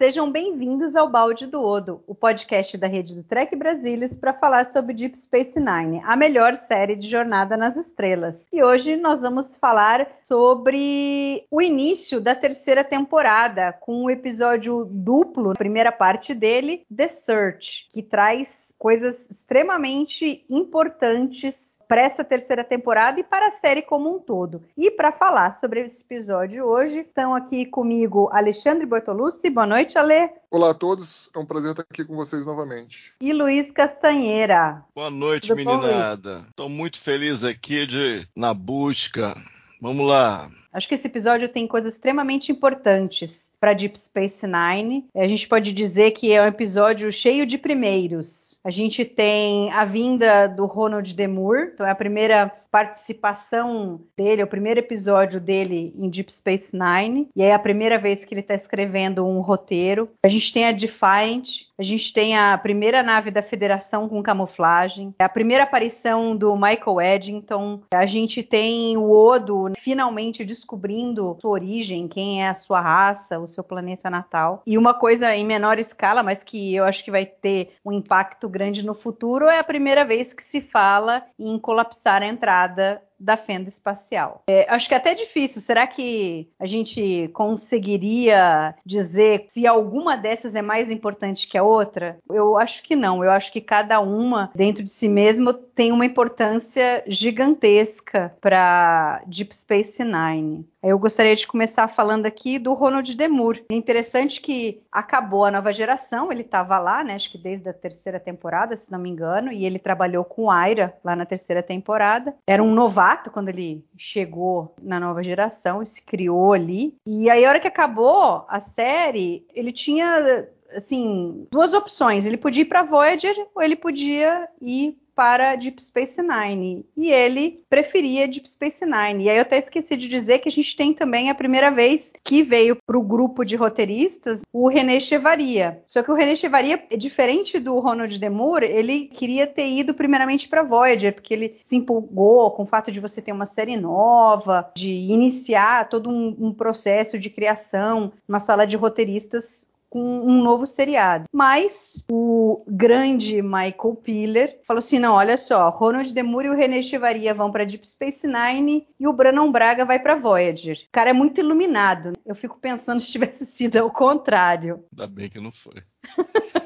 Sejam bem-vindos ao Balde do Odo, o podcast da rede do Trek Brasilis para falar sobre Deep Space Nine, a melhor série de Jornada nas Estrelas. E hoje nós vamos falar sobre o início da terceira temporada, com um episódio duplo, a primeira parte dele, The Search, que traz coisas extremamente importantes para essa terceira temporada e para a série como um todo. E para falar sobre esse episódio hoje, estão aqui comigo Alexandre Bortolucci. Boa noite, Ale. Olá a todos, é um prazer estar aqui com vocês novamente. E Luiz Castanheira. Boa noite, Tudo meninada. Estou muito feliz aqui de na busca. Vamos lá. Acho que esse episódio tem coisas extremamente importantes para Deep Space Nine. A gente pode dizer que é um episódio cheio de primeiros. A gente tem a vinda do Ronald Demur, então é a primeira participação dele, é o primeiro episódio dele em Deep Space Nine, e é a primeira vez que ele está escrevendo um roteiro. A gente tem a Defiant, a gente tem a primeira nave da Federação com camuflagem, a primeira aparição do Michael Eddington, a gente tem o Odo finalmente descobrindo sua origem, quem é a sua raça, o seu planeta natal. E uma coisa em menor escala, mas que eu acho que vai ter um impacto grande no futuro, é a primeira vez que se fala em colapsar a entrada entrada da fenda espacial. É, acho que é até difícil. Será que a gente conseguiria dizer se alguma dessas é mais importante que a outra? Eu acho que não. Eu acho que cada uma, dentro de si mesma, tem uma importância gigantesca para Deep Space Nine. Eu gostaria de começar falando aqui do Ronald Demur. É interessante que acabou a nova geração, ele estava lá, né? Acho que desde a terceira temporada, se não me engano, e ele trabalhou com Aira lá na terceira temporada. Era um novato quando ele chegou na nova geração e se criou ali. E aí, a hora que acabou a série, ele tinha assim duas opções. Ele podia ir para Voyager ou ele podia ir para Deep Space Nine. E ele preferia Deep Space Nine. E aí eu até esqueci de dizer que a gente tem também a primeira vez que veio para o grupo de roteiristas o René Chevaria. Só que o René Chevaria, diferente do Ronald Demur, ele queria ter ido primeiramente para Voyager, porque ele se empolgou com o fato de você ter uma série nova, de iniciar todo um, um processo de criação, uma sala de roteiristas com um novo seriado. Mas o grande Michael Piller falou assim: não, olha só, Ronald Demure e o René Chevaria vão para Deep Space Nine e o Brannon Braga vai para Voyager. O cara é muito iluminado. Eu fico pensando se tivesse sido ao contrário. Ainda bem que não foi.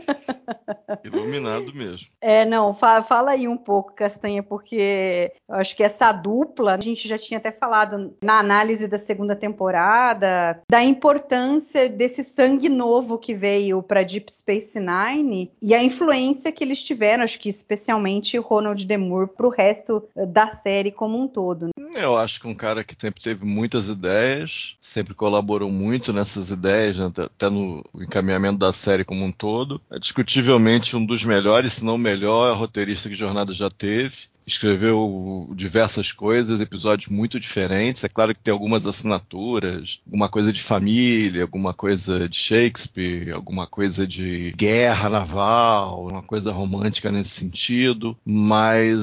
Iluminado mesmo. É, não, fa fala aí um pouco, Castanha, porque eu acho que essa dupla, a gente já tinha até falado na análise da segunda temporada, da importância desse sangue novo que veio para Deep Space Nine e a influência que eles tiveram, acho que especialmente Ronald Demur, para o resto da série como um todo. Eu acho que um cara que sempre teve muitas ideias, sempre colaborou muito nessas ideias, né, até no encaminhamento da série como um todo. É discutivelmente um dos melhores, se não o melhor roteirista que Jornada já teve escreveu diversas coisas, episódios muito diferentes. É claro que tem algumas assinaturas, alguma coisa de família, alguma coisa de Shakespeare, alguma coisa de guerra naval, uma coisa romântica nesse sentido, mas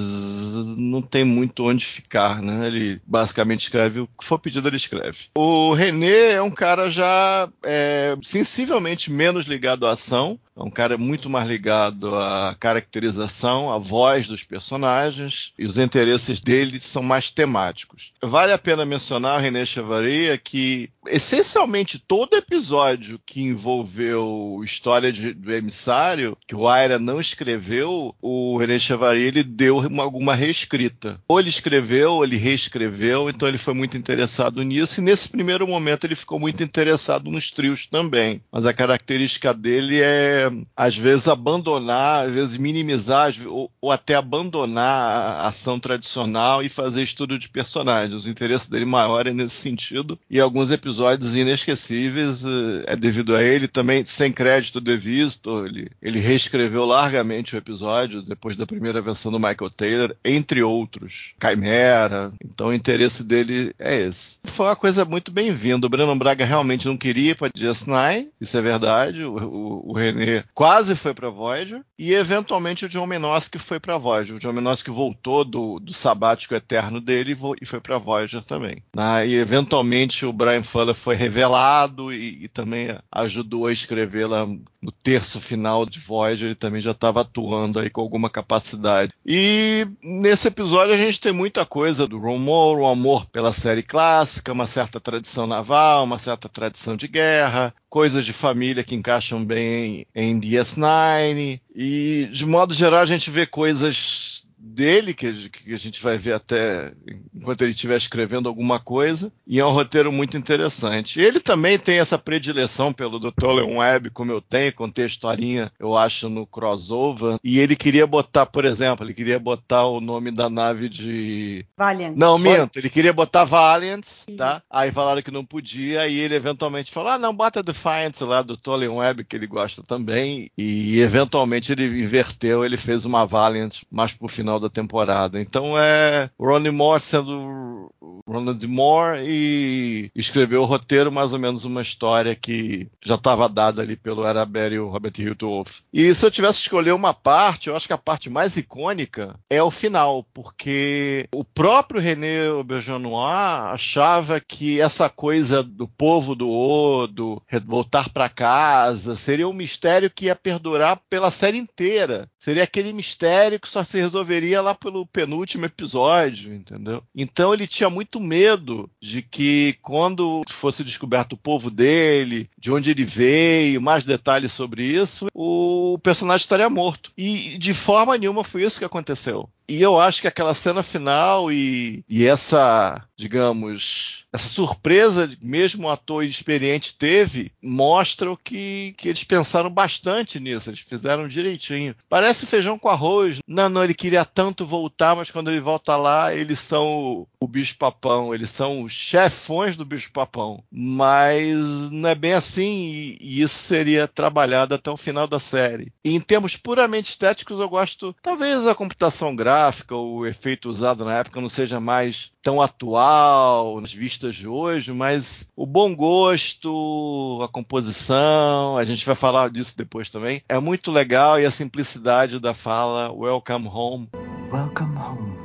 não tem muito onde ficar, né? Ele basicamente escreve o que for pedido, ele escreve. O René é um cara já é, sensivelmente menos ligado à ação, é um cara muito mais ligado à caracterização, à voz dos personagens, e os interesses dele são mais temáticos. Vale a pena mencionar René Chavaria, que essencialmente todo episódio que envolveu história de, do emissário, que o Aira não escreveu, o René Chevalier ele deu uma, alguma reescrita. Ou ele escreveu, ou ele reescreveu, então ele foi muito interessado nisso, e nesse primeiro momento ele ficou muito interessado nos trios também. Mas a característica dele é, às vezes, abandonar, às vezes minimizar, ou, ou até abandonar a ação tradicional e fazer estudo de personagens. O interesse dele maior é nesse sentido, e alguns episódios inesquecíveis eh, é devido a ele também, sem crédito devido, ele, ele reescreveu largamente o episódio depois da primeira versão do Michael Taylor, entre outros, Chimera, então o interesse dele é esse. Foi uma coisa muito bem-vinda, o Breno Braga realmente não queria ir para DS9, isso é verdade, o, o, o René quase foi para Voyager, e eventualmente o John Menosky foi para Voyager, o John Menosky voltou do, do sabático eterno dele e, foi para Voyager também. Ah, e eventualmente o Brian Fuller foi revelado e, e também ajudou a escrever lá no terço final de Voyager, ele também já estava atuando aí com alguma capacidade. E nesse episódio a gente tem muita coisa do Ron Moore, o amor pela série clássica, uma certa tradição naval, uma certa tradição de guerra, coisas de família que encaixam bem em DS9 e de modo geral a gente vê coisas dele, que, que, a gente vai ver até enquanto ele estiver escrevendo alguma coisa, e é um roteiro muito interessante. Ele também tem essa predileção pelo Dr. Leon Webb, como eu tenho, contei a historinha, eu acho, no crossover, e ele queria botar, por exemplo, ele queria botar o nome da nave de... Valiant. Não, minto, ele queria botar Valiant, tá? Aí falaram que não podia, e ele eventualmente falou, ah, não, bota Defiant lá do Tolien Webb, que ele gosta também, e eventualmente ele inverteu, ele fez uma Valiant mais pro final final da temporada. Então é Ronnie Moore sendo Ronald Moore e escreveu o roteiro mais ou menos uma história que já estava dada ali pelo Araber e o Robert Hilton Wolff. E se eu tivesse que escolher uma parte, eu acho que a parte mais icônica é o final, porque o próprio René Auberjonois achava que essa coisa do povo do Odo voltar para casa seria um mistério que ia perdurar pela série inteira. Seria aquele mistério que só se resolveria seria lá pelo penúltimo episódio, entendeu? Então ele tinha muito medo de que quando fosse descoberto o povo dele, de onde ele veio, mais detalhes sobre isso, o personagem estaria morto. E de forma nenhuma foi isso que aconteceu. E eu acho que aquela cena final e, e essa, digamos, essa surpresa, mesmo um ator experiente teve, mostra o que, que eles pensaram bastante nisso. Eles fizeram direitinho. Parece feijão com arroz. Não, não, ele queria tanto voltar, mas quando ele volta lá, eles são o, o bicho-papão. Eles são os chefões do bicho-papão. Mas não é bem assim, e, e isso seria trabalhado até o final da série. E em termos puramente estéticos, eu gosto, talvez a computação gráfica, o efeito usado na época não seja mais tão atual nas vistas de hoje, mas o bom gosto, a composição, a gente vai falar disso depois também, é muito legal e a simplicidade da fala Welcome Home. Welcome Home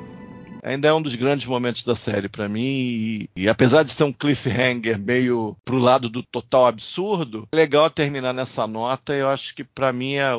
ainda é um dos grandes momentos da série para mim. E, e, apesar de ser um cliffhanger meio pro lado do total absurdo, é legal terminar nessa nota. Eu acho que para mim é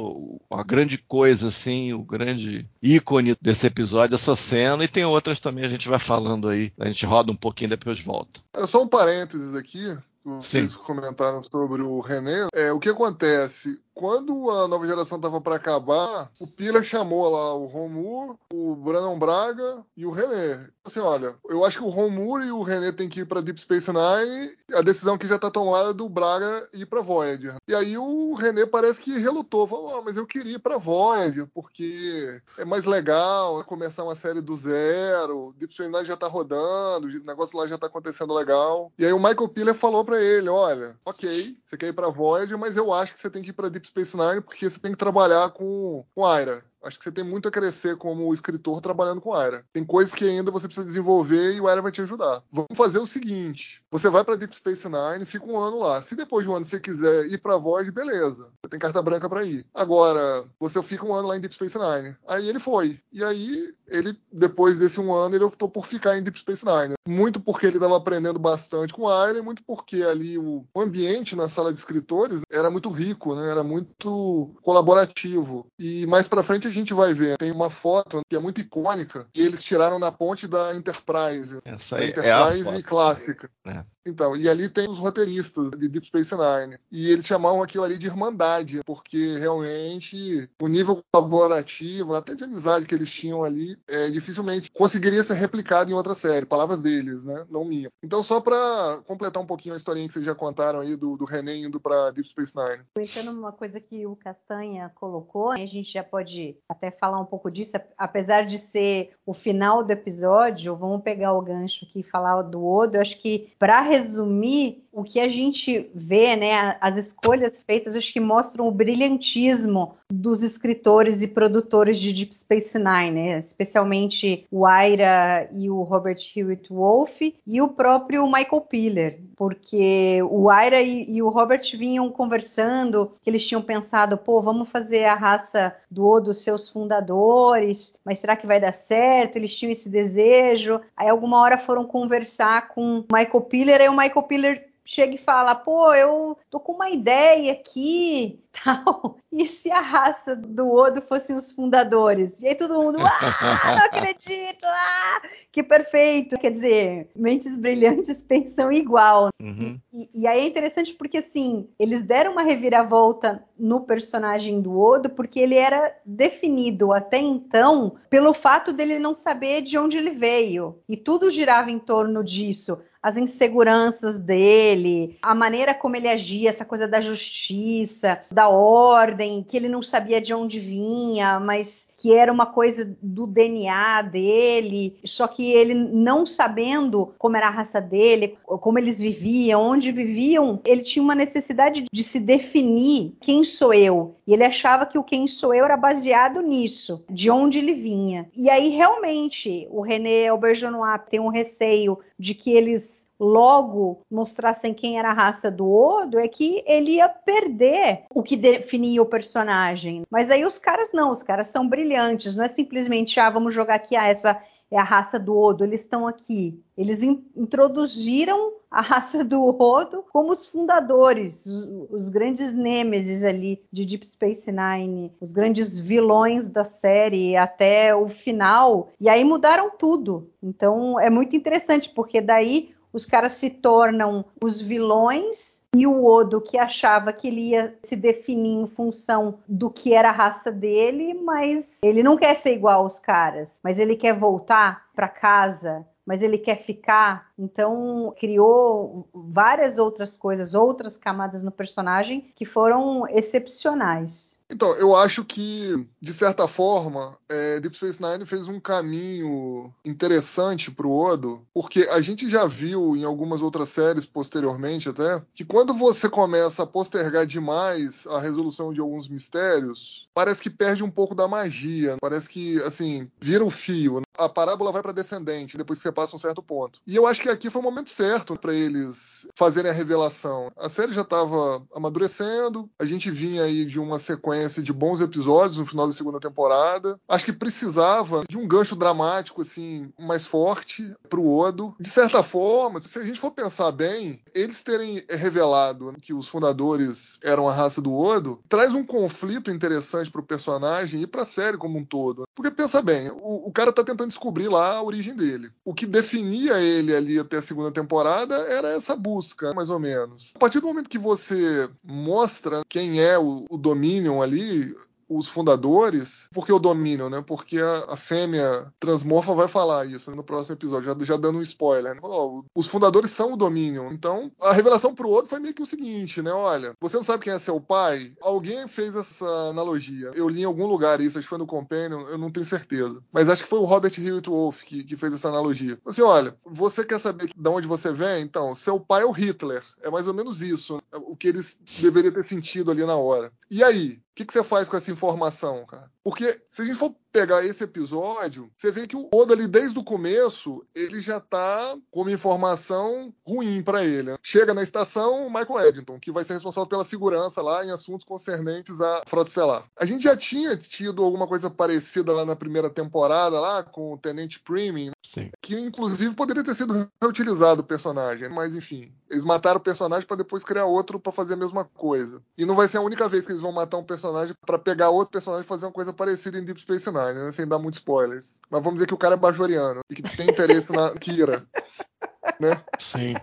a grande coisa, assim, o grande ícone desse episódio, essa cena. E tem outras também, a gente vai falando aí. A gente roda um pouquinho depois volta. É só um parênteses aqui. Vocês Sim. comentaram sobre o René. É, o que acontece? Quando a nova geração tava para acabar, o Pila chamou lá o Romur, o Brandon Braga e o René. Assim, olha, eu acho que o Romur e o René tem que ir para Deep Space Nine. A decisão que já tá tomada é do Braga ir para Voyager. E aí o René parece que relutou, falou: oh, mas eu queria ir para Voyager porque é mais legal começar uma série do zero. Deep Space Nine já tá rodando, o negócio lá já tá acontecendo legal. E aí o Michael Piller falou para ele: olha, ok, você quer ir para Voyager, mas eu acho que você tem que ir para Deep Space Nine porque você tem que trabalhar com, com Aira. Acho que você tem muito a crescer como escritor trabalhando com Aira. Tem coisas que ainda você precisa desenvolver e o Aira vai te ajudar. Vamos fazer o seguinte: você vai para Deep Space Nine, fica um ano lá. Se depois de um ano você quiser ir para Void, beleza. Você tem carta branca para ir. Agora, você fica um ano lá em Deep Space Nine. Aí ele foi. E aí, ele, depois desse um ano, ele optou por ficar em Deep Space Nine. Muito porque ele estava aprendendo bastante com Aira, e muito porque ali o, ambiente na sala de escritores era muito rico, né? Era muito colaborativo. E mais para frente a gente vai ver, tem uma foto que é muito icônica, que eles tiraram na ponte da Enterprise. Essa aí Enterprise é a foto. clássica. É. Então, e ali tem os roteiristas de Deep Space Nine. E eles chamavam aquilo ali de irmandade, porque realmente o nível colaborativo, até de amizade que eles tinham ali, é, dificilmente conseguiria ser replicado em outra série. Palavras deles, né? Não minhas. Então, só para completar um pouquinho a historinha que vocês já contaram aí do, do René indo para Deep Space Nine. Comentando uma coisa que o Castanha colocou, a gente já pode até falar um pouco disso, apesar de ser o final do episódio, vamos pegar o gancho aqui e falar do Odo. Eu acho que para resumir o que a gente vê, né, as escolhas feitas, acho que mostram o brilhantismo dos escritores e produtores de Deep Space Nine, né? especialmente o Ira e o Robert Hewitt Wolfe e o próprio Michael Piller, porque o Ira e, e, o Robert vinham conversando que eles tinham pensado, pô, vamos fazer a raça do dos seus fundadores, mas será que vai dar certo? Eles tinham esse desejo. Aí alguma hora foram conversar com o Michael Piller, aí o Michael Piller chega e fala, pô, eu tô com uma ideia aqui, E se a raça do Odo fossem os fundadores? E aí todo mundo, ah, não acredito, ah, que perfeito. Quer dizer, mentes brilhantes pensam igual. Uhum. E, e, aí é interessante porque, assim, eles deram uma reviravolta no personagem do Odo, porque ele era definido até então pelo fato dele não saber de onde ele veio. E tudo girava em torno disso as inseguranças dele, a maneira como ele agia, essa coisa da justiça, da ordem, que ele não sabia de onde vinha, mas que era uma coisa do DNA dele, só que ele não sabendo como era a raça dele, como eles viviam, onde viviam, ele tinha uma necessidade de se definir quem sou eu. E ele achava que o quem sou eu era baseado nisso, de onde ele vinha. E aí realmente o René Auberjonois tem um receio de que eles logo mostrassem quem era a raça do Odo, é que ele ia perder o que definia o personagem. Mas aí os caras não, os caras são brilhantes, não é simplesmente, ah, vamos jogar aqui, ah, essa é a raça do Odo, eles estão aqui. Eles in introduziram a raça do Odo como os fundadores, os, os grandes nêmesis ali de Deep Space Nine, os grandes vilões da série até o final. E aí mudaram tudo. Então é muito interessante, porque daí os caras se tornam os vilões e o Odo que achava que ele ia se definir em função do que era a raça dele, mas ele não quer ser igual aos caras, mas ele quer voltar para casa, mas ele quer ficar, então criou várias outras coisas, outras camadas no personagem que foram excepcionais. Então, eu acho que, de certa forma, é, Deep Space Nine fez um caminho interessante para o Odo, porque a gente já viu em algumas outras séries posteriormente até, que quando você começa a postergar demais a resolução de alguns mistérios, parece que perde um pouco da magia, parece que, assim, vira o fio. A parábola vai para descendente depois que você passa um certo ponto. E eu acho que aqui foi o momento certo para eles fazerem a revelação. A série já estava amadurecendo, a gente vinha aí de uma sequência sequência de bons episódios no final da segunda temporada. Acho que precisava de um gancho dramático assim mais forte para o Odo. De certa forma, se a gente for pensar bem, eles terem revelado que os fundadores eram a raça do Odo traz um conflito interessante para o personagem e para a série como um todo. Porque pensa bem, o, o cara está tentando descobrir lá a origem dele. O que definia ele ali até a segunda temporada era essa busca, mais ou menos. A partir do momento que você mostra quem é o, o Dominion ali, os fundadores, porque o domínio, né? Porque a, a, fêmea transmorfa vai falar isso no próximo episódio, já, já dando um spoiler. Né? Falou, ó, os fundadores são o domínio. Então, a revelação pro outro foi meio que o seguinte, né? Olha, você não sabe quem é seu pai? Alguém fez essa analogia. Eu li em algum lugar isso, acho que foi no Companion, eu não tenho certeza. Mas acho que foi o Robert Hewitt Wolf que, que fez essa analogia. Assim, olha, você quer saber de onde você vem? Então, seu pai é o Hitler. É mais ou menos isso, o que eles deveriam ter sentido ali na hora. E aí? Que, que você faz com essa informação, cara? Porque se a gente for pegar esse episódio, você vê que o Oda ali desde o começo, ele já tá com uma informação ruim para ele. Né? Chega na estação o Michael Eddington, que vai ser responsável pela segurança lá em assuntos concernentes à frota estelar. A gente já tinha tido alguma coisa parecida lá na primeira temporada, lá com o Tenente Premium, Sim. que inclusive poderia ter sido reutilizado o personagem, mas enfim, eles mataram o personagem para depois criar outro para fazer a mesma coisa. E não vai ser a única vez que eles vão matar um personagem para pegar outro personagem e fazer uma coisa parecida em Deep Space Nine, né? sem dar muitos spoilers. Mas vamos dizer que o cara é bajoriano e que tem interesse na Kira, né? Sim.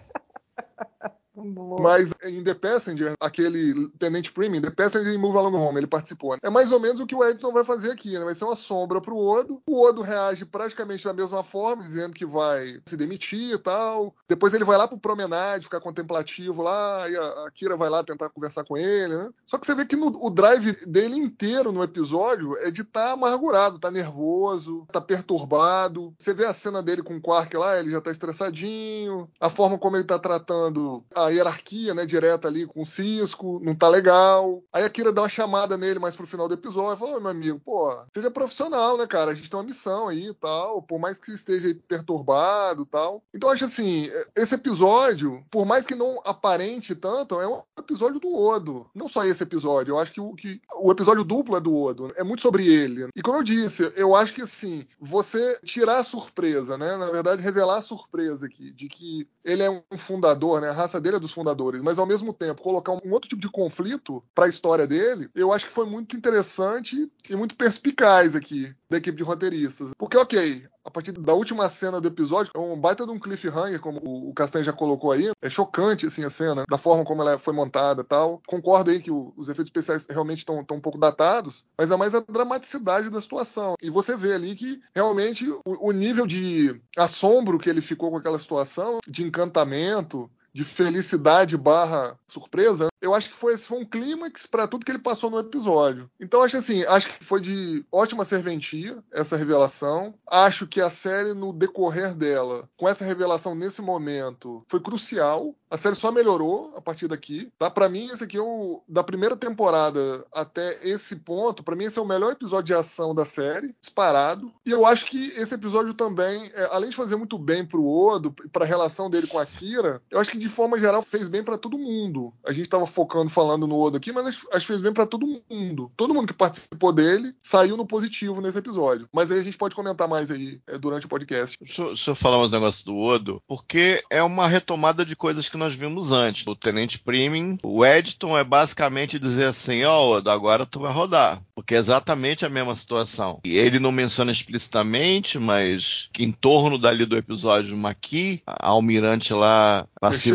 Mas em The Passenger, aquele Tenente Premium, The Passenger e Move Along Home, ele participou. É mais ou menos o que o Edson vai fazer aqui, né? Vai ser uma sombra pro Odo. O Odo reage praticamente da mesma forma, dizendo que vai se demitir e tal. Depois ele vai lá pro promenade, ficar contemplativo lá, e a Kira vai lá tentar conversar com ele, né? Só que você vê que no, o drive dele inteiro no episódio é de estar tá amargurado, tá nervoso, tá perturbado. Você vê a cena dele com o Quark lá, ele já tá estressadinho. A forma como ele tá tratando a hierarquia, né, direta ali com o Cisco, não tá legal. Aí a Kira dá uma chamada nele mais pro final do episódio, fala, meu amigo, pô, seja profissional, né, cara? A gente tem uma missão aí e tal, por mais que esteja perturbado e tal. Então acho assim, esse episódio, por mais que não aparente tanto, é um episódio do Odo. Não só esse episódio, eu acho que o, que o episódio duplo é do Odo, é muito sobre ele. E como eu disse, eu acho que assim, você tirar a surpresa, né, na verdade revelar a surpresa aqui, de que ele é um fundador, né, a raça dele é dos fundadores, mas ao mesmo tempo colocar um outro tipo de conflito para a história dele, eu acho que foi muito interessante e muito perspicaz aqui da equipe de roteiristas. Porque, ok, a partir da última cena do episódio, é um baita de um cliffhanger, como o Castanho já colocou aí. É chocante, assim, a cena, da forma como ela foi montada e tal. Concordo aí que o, os efeitos especiais realmente estão um pouco datados, mas é mais a dramaticidade da situação. E você vê ali que, realmente, o, o nível de assombro que ele ficou com aquela situação, de encantamento, de felicidade barra surpresa, eu acho que foi, esse foi um clímax para tudo que ele passou no episódio. Então acho assim, acho que foi de ótima serventia essa revelação. Acho que a série no decorrer dela, com essa revelação nesse momento, foi crucial. A série só melhorou a partir daqui. Tá? Para mim esse aqui é o da primeira temporada até esse ponto, para mim esse é o melhor episódio de ação da série, disparado. E eu acho que esse episódio também, é, além de fazer muito bem pro Odo, para a relação dele com a Kira, eu acho que de forma geral fez bem para todo mundo. A gente tava focando falando no Odo aqui, mas acho, fez bem para todo mundo. Todo mundo que participou dele saiu no positivo nesse episódio. Mas aí a gente pode comentar mais aí é, durante o podcast. Deixa, deixa eu falar uns negócios do Odo, porque é uma retomada de coisas que nós vimos antes. O Tenente Priming, o Edton é basicamente dizer assim, ó, oh, Odo, agora tu vai rodar. Porque é exatamente a mesma situação. E ele não menciona explicitamente, mas que em torno dali do episódio Maqui, a almirante lá,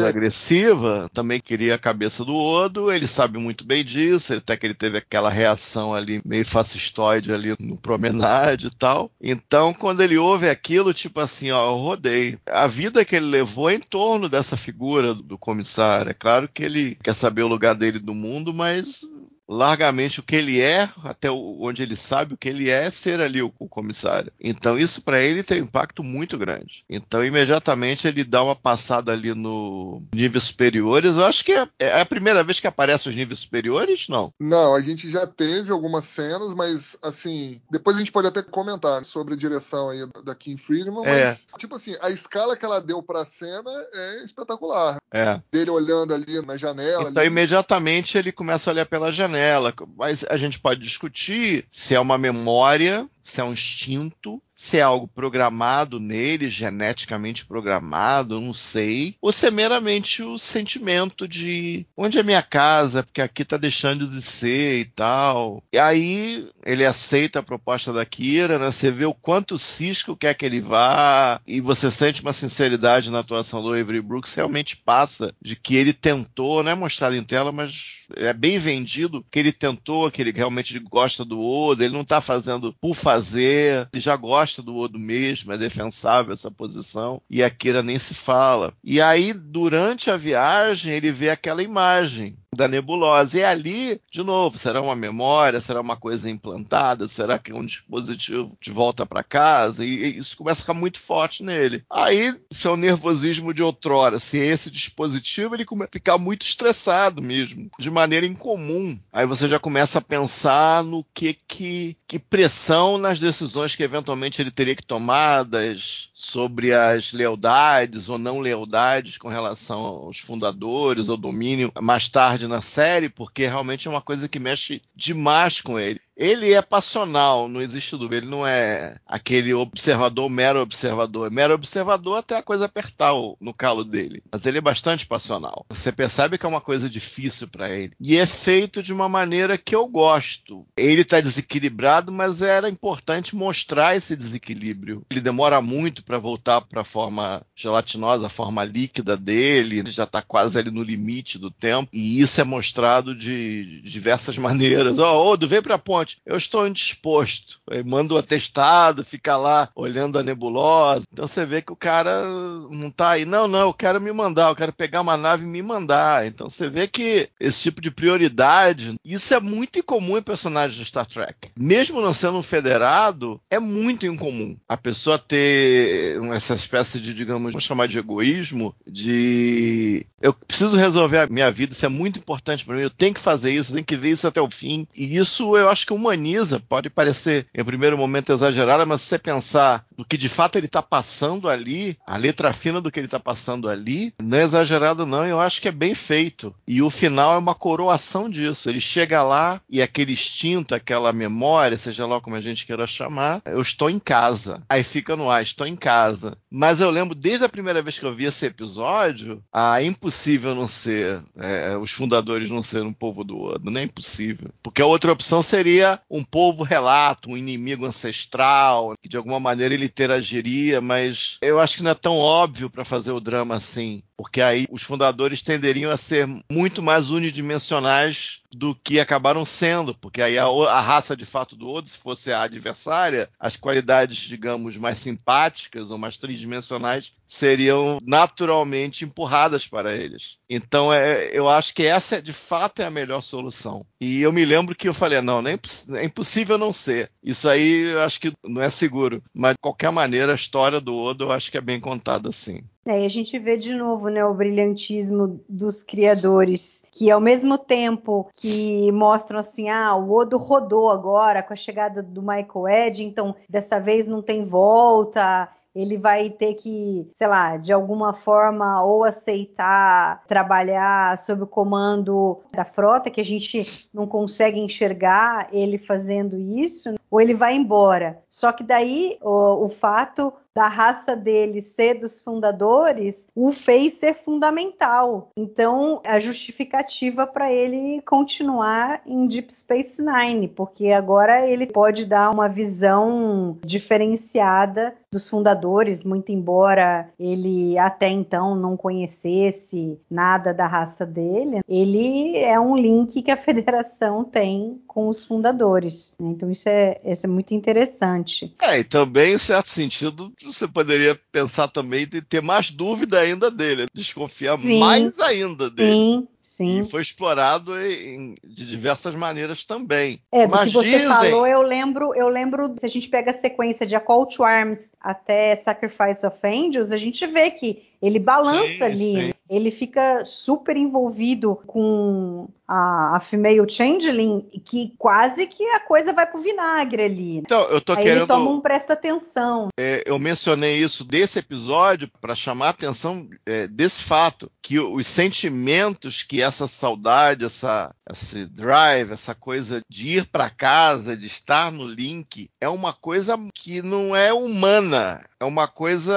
agressiva, também queria a cabeça do Odo, ele sabe muito bem disso, até que ele teve aquela reação ali meio fascistoide ali no promenade e tal. Então, quando ele ouve aquilo, tipo assim, ó, eu rodei. A vida que ele levou é em torno dessa figura do comissário. É claro que ele quer saber o lugar dele no mundo, mas largamente o que ele é, até onde ele sabe o que ele é, ser ali o, o comissário. Então isso para ele tem um impacto muito grande. Então imediatamente ele dá uma passada ali no níveis superiores. Eu acho que é, é a primeira vez que aparece os níveis superiores, não? Não, a gente já teve algumas cenas, mas assim, depois a gente pode até comentar sobre a direção aí da Kim Friedman, é. mas tipo assim, a escala que ela deu para a cena é espetacular. É. Dele olhando ali na janela. Então ali. imediatamente ele começa a olhar pela janela nela, mas a gente pode discutir se é uma memória, se é um instinto, se é algo programado nele, geneticamente programado, não sei, ou se é meramente o sentimento de onde é minha casa, porque aqui tá deixando de ser e tal. E aí ele aceita a proposta da Kira, né? Você vê o quanto Cisco quer que ele vá, e você sente uma sinceridade na atuação do Avery Brooks, realmente passa de que ele tentou, não é mostrado em tela, mas é bem vendido que ele tentou, que ele realmente gosta do Oda, ele não está fazendo por fazer, ele já gosta do Odo mesmo, é defensável essa posição, e a Kira nem se fala. E aí, durante a viagem, ele vê aquela imagem da nebulosa. E ali, de novo, será uma memória, será uma coisa implantada, será que é um dispositivo de volta para casa? E, isso começa a ficar muito forte nele. Aí, se é nervosismo de outrora, se esse dispositivo, ele começa a ficar muito estressado mesmo, de maneira incomum. Aí você já começa a pensar no que que, que pressão nas decisões que eventualmente ele teria que tomar, das, sobre as lealdades ou não lealdades com relação aos fundadores, ao domínio mais tarde na série, porque realmente é uma coisa que mexe demais com ele ele é passional, não existe dúvida. Ele não é aquele observador, mero observador. Mero observador até a coisa apertar no calo dele. Mas ele é bastante passional. Você percebe que é uma coisa difícil para ele. E é feito de uma maneira que eu gosto. Ele está desequilibrado, mas era importante mostrar esse desequilíbrio. Ele demora muito para voltar para a forma gelatinosa, a forma líquida dele. Ele já está quase ali no limite do tempo. E isso é mostrado de diversas maneiras. Ó, oh, Odo, vem para a eu estou indisposto. Aí manda o um atestado, fica lá olhando a nebulosa. Então você vê que o cara não tá aí. Não, não, eu quero me mandar, eu quero pegar uma nave e me mandar. Então você vê que esse tipo de prioridade, isso é muito incomum em personagens de Star Trek. Mesmo não sendo um federado, é muito incomum a pessoa ter essa espécie de, digamos, vamos chamar de egoísmo, de eu preciso resolver a minha vida, isso é muito importante para mim, eu tenho que fazer isso, tenho que ver isso até o fim. E isso eu acho que humaniza, pode parecer em primeiro momento exagerado, mas se você pensar no que de fato ele está passando ali, a letra fina do que ele está passando ali, não é exagerado não, eu acho que é bem feito. E o final é uma coroação disso. Ele chega lá e aquele instinto, aquela memória, seja lá como a gente queira chamar, eu estou em casa. Aí fica no ar, estou em casa. Mas eu lembro desde a primeira vez que eu vi esse episódio, a é impossível não ser, é, os fundadores não serem um povo do Odo, não é impossível. Porque a outra opção seria um povo relato, um inimigo ancestral, que de alguma maneira ele interagiria, mas eu acho que não é tão óbvio para fazer o drama assim, porque aí os fundadores tenderiam a ser muito mais unidimensionais do que acabaram sendo, porque aí a, a, raça de fato do Odo, se fosse a adversária, as qualidades, digamos, mais simpáticas ou mais tridimensionais seriam naturalmente empurradas para eles. Então é, eu acho que essa de fato é a melhor solução. E eu me lembro que eu falei, não, é, é impossível não ser. Isso aí eu acho que não é seguro. Mas de qualquer maneira, a história do Odo eu acho que é bem contada assim. É, e a gente vê de novo né, o brilhantismo dos criadores, que ao mesmo tempo que mostram assim, ah, o Odo rodou agora com a chegada do Michael Ed, então dessa vez não tem volta, ele vai ter que, sei lá, de alguma forma ou aceitar trabalhar sob o comando da frota, que a gente não consegue enxergar ele fazendo isso, ou ele vai embora. Só que daí o, o fato da raça dele ser dos fundadores o fez ser fundamental. Então, a justificativa para ele continuar em Deep Space Nine, porque agora ele pode dar uma visão diferenciada dos fundadores, muito embora ele até então não conhecesse nada da raça dele, ele é um link que a federação tem com os fundadores. Então isso é, isso é muito interessante. É, e também, em certo sentido, você poderia pensar também de ter mais dúvida ainda dele, desconfiar sim, mais ainda dele. Sim, Sim. E foi explorado em, de diversas maneiras também. É, do Mas que você dizem... falou, eu lembro, eu lembro, se a gente pega a sequência de A Call to Arms até Sacrifice of Angels, a gente vê que ele balança sim, ali, sim. Ele fica super envolvido com a, a female changeling, que quase que a coisa vai pro vinagre ali. Então, eu tô Aí querendo. Ele toma um presta atenção. É, eu mencionei isso desse episódio para chamar a atenção é, desse fato, que os sentimentos que essa saudade, essa, esse drive, essa coisa de ir para casa, de estar no link, é uma coisa que não é humana, é uma coisa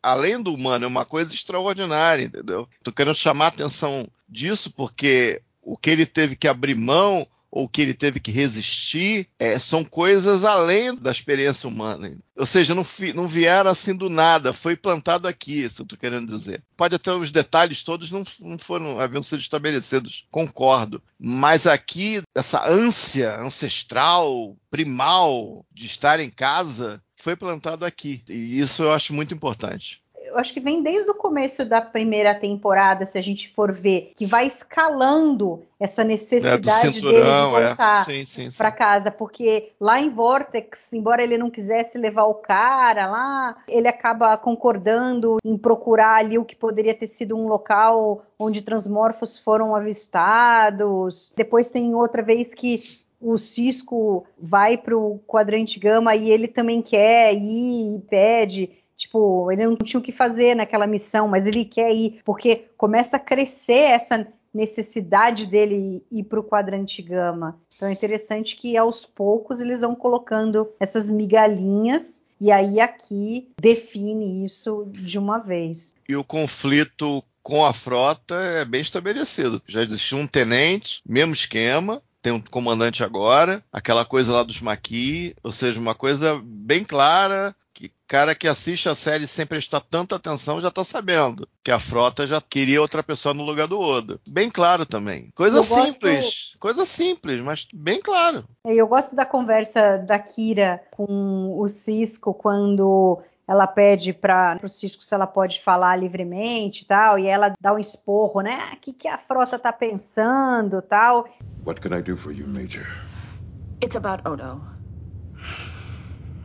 além do humano, é uma coisa extraordinária, entendeu? Tô querendo chamar a atenção disso porque o que ele teve que abrir mão ou que ele teve que resistir é, são coisas além da experiência humana. Ou seja, não, não vieram assim do nada, foi plantado aqui, isso eu estou querendo dizer. Pode até os detalhes todos não, não foram, haviam sido estabelecidos, concordo. Mas aqui, essa ânsia ancestral, primal de estar em casa, foi plantado aqui. E isso eu acho muito importante eu acho que vem desde o começo da primeira temporada, se a gente for ver, que vai escalando essa necessidade é, dele de é. voltar é. para casa, porque lá em Vortex, embora ele não quisesse levar o cara lá, ele acaba concordando em procurar ali o que poderia ter sido um local onde transmorfos foram avistados. Depois tem outra vez que o Cisco vai para o quadrante gama e ele também quer ir e pede. Tipo, ele não tinha o que fazer naquela missão, mas ele quer ir, porque começa a crescer essa necessidade dele ir para o quadrante gama. Então é interessante que aos poucos eles vão colocando essas migalhinhas e aí aqui define isso de uma vez. E o conflito com a frota é bem estabelecido. Já existiu um tenente, mesmo esquema, tem um comandante agora, aquela coisa lá dos Maqui, ou seja, uma coisa bem clara, que cara que assiste a série sem prestar tanta atenção já tá sabendo que a frota já queria outra pessoa no lugar do Oda. Bem claro também. Coisa eu simples, gosto... coisa simples, mas bem claro. Eu gosto da conversa da Kira com o Cisco quando ela pede para o Cisco se ela pode falar livremente tal, e ela dá um esporro, né? O que, que a frota tá pensando tal. What can I do for you, Major? It's about Odo.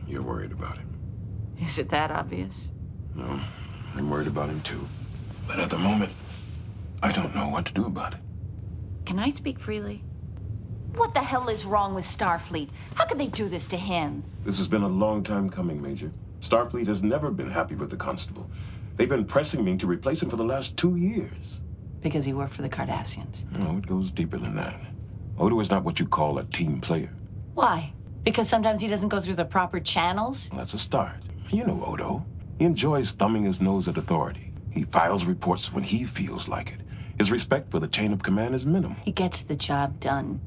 You're worried about him. Is it that obvious? No, I'm worried about him too. But at the moment, I don't know what to do about it. Can I speak freely? What the hell is wrong with Starfleet? How could they do this to him? This has been a long time coming, Major. Starfleet has never been happy with the Constable. They've been pressing me to replace him for the last two years. Because he worked for the Cardassians? No, it goes deeper than that. Odo is not what you call a team player. Why? Because sometimes he doesn't go through the proper channels? Well, that's a start. You know Odo. He enjoys thumbing his nose at authority. He files reports when he feels like it. His respect for the chain of command is minimal. He gets the job done.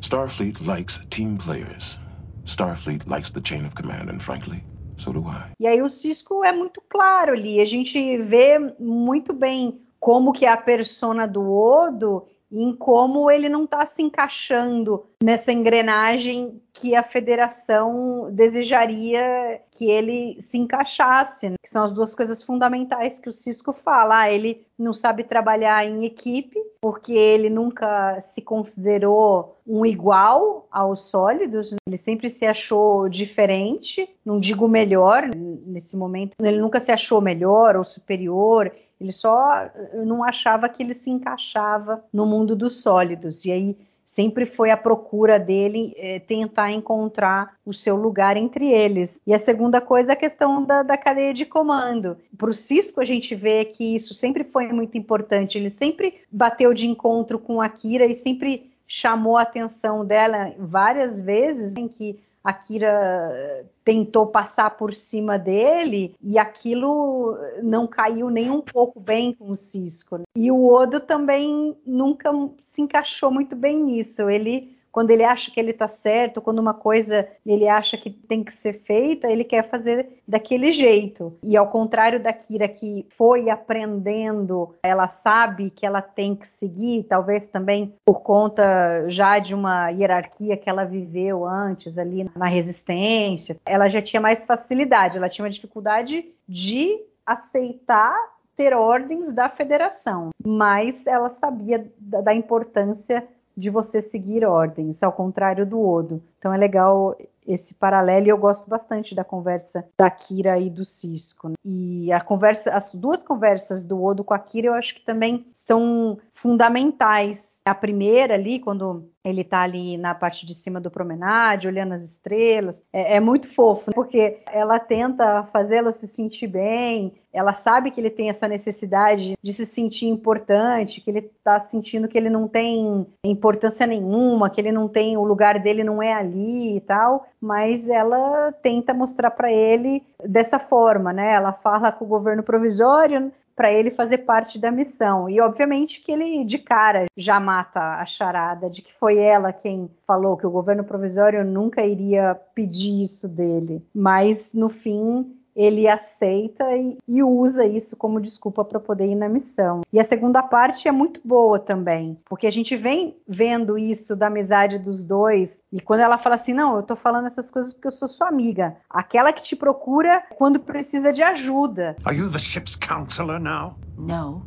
Starfleet likes team players. Starfleet likes the chain of command, and frankly, So do I. E aí o Cisco é muito claro ali, a gente vê muito bem como que a persona do Odo em como ele não está se encaixando nessa engrenagem que a federação desejaria que ele se encaixasse, né? que são as duas coisas fundamentais que o Cisco fala. Ah, ele não sabe trabalhar em equipe, porque ele nunca se considerou um igual aos sólidos, ele sempre se achou diferente, não digo melhor nesse momento, ele nunca se achou melhor ou superior, ele só não achava que ele se encaixava no mundo dos sólidos. E aí sempre foi a procura dele é, tentar encontrar o seu lugar entre eles. E a segunda coisa é a questão da, da cadeia de comando. Para o Cisco, a gente vê que isso sempre foi muito importante. Ele sempre bateu de encontro com a Kira e sempre chamou a atenção dela várias vezes em que a Kira tentou passar por cima dele e aquilo não caiu nem um pouco bem com o Cisco. E o Odo também nunca se encaixou muito bem nisso. Ele quando ele acha que ele está certo, quando uma coisa ele acha que tem que ser feita, ele quer fazer daquele jeito. E ao contrário da Kira que foi aprendendo, ela sabe que ela tem que seguir, talvez também por conta já de uma hierarquia que ela viveu antes ali na resistência, ela já tinha mais facilidade, ela tinha uma dificuldade de aceitar ter ordens da federação, mas ela sabia da, da importância de você seguir ordens, ao contrário do Odo. Então é legal esse paralelo e eu gosto bastante da conversa da Kira e do Cisco. E a conversa, as duas conversas do Odo com a Kira eu acho que também são fundamentais a primeira ali, quando ele tá ali na parte de cima do promenade, olhando as estrelas, é, é muito fofo, né? porque ela tenta fazê-lo se sentir bem, ela sabe que ele tem essa necessidade de se sentir importante, que ele tá sentindo que ele não tem importância nenhuma, que ele não tem, o lugar dele não é ali e tal, mas ela tenta mostrar para ele dessa forma, né? Ela fala com o governo provisório, para ele fazer parte da missão. E obviamente que ele de cara já mata a charada de que foi ela quem falou que o governo provisório nunca iria pedir isso dele. Mas no fim ele aceita e, e usa isso como desculpa para poder ir na missão. E a segunda parte é muito boa também, porque a gente vem vendo isso da amizade dos dois, e quando ela fala assim: Não, eu tô falando essas coisas porque eu sou sua amiga, aquela que te procura quando precisa de ajuda. Are you the ship's counselor now? No,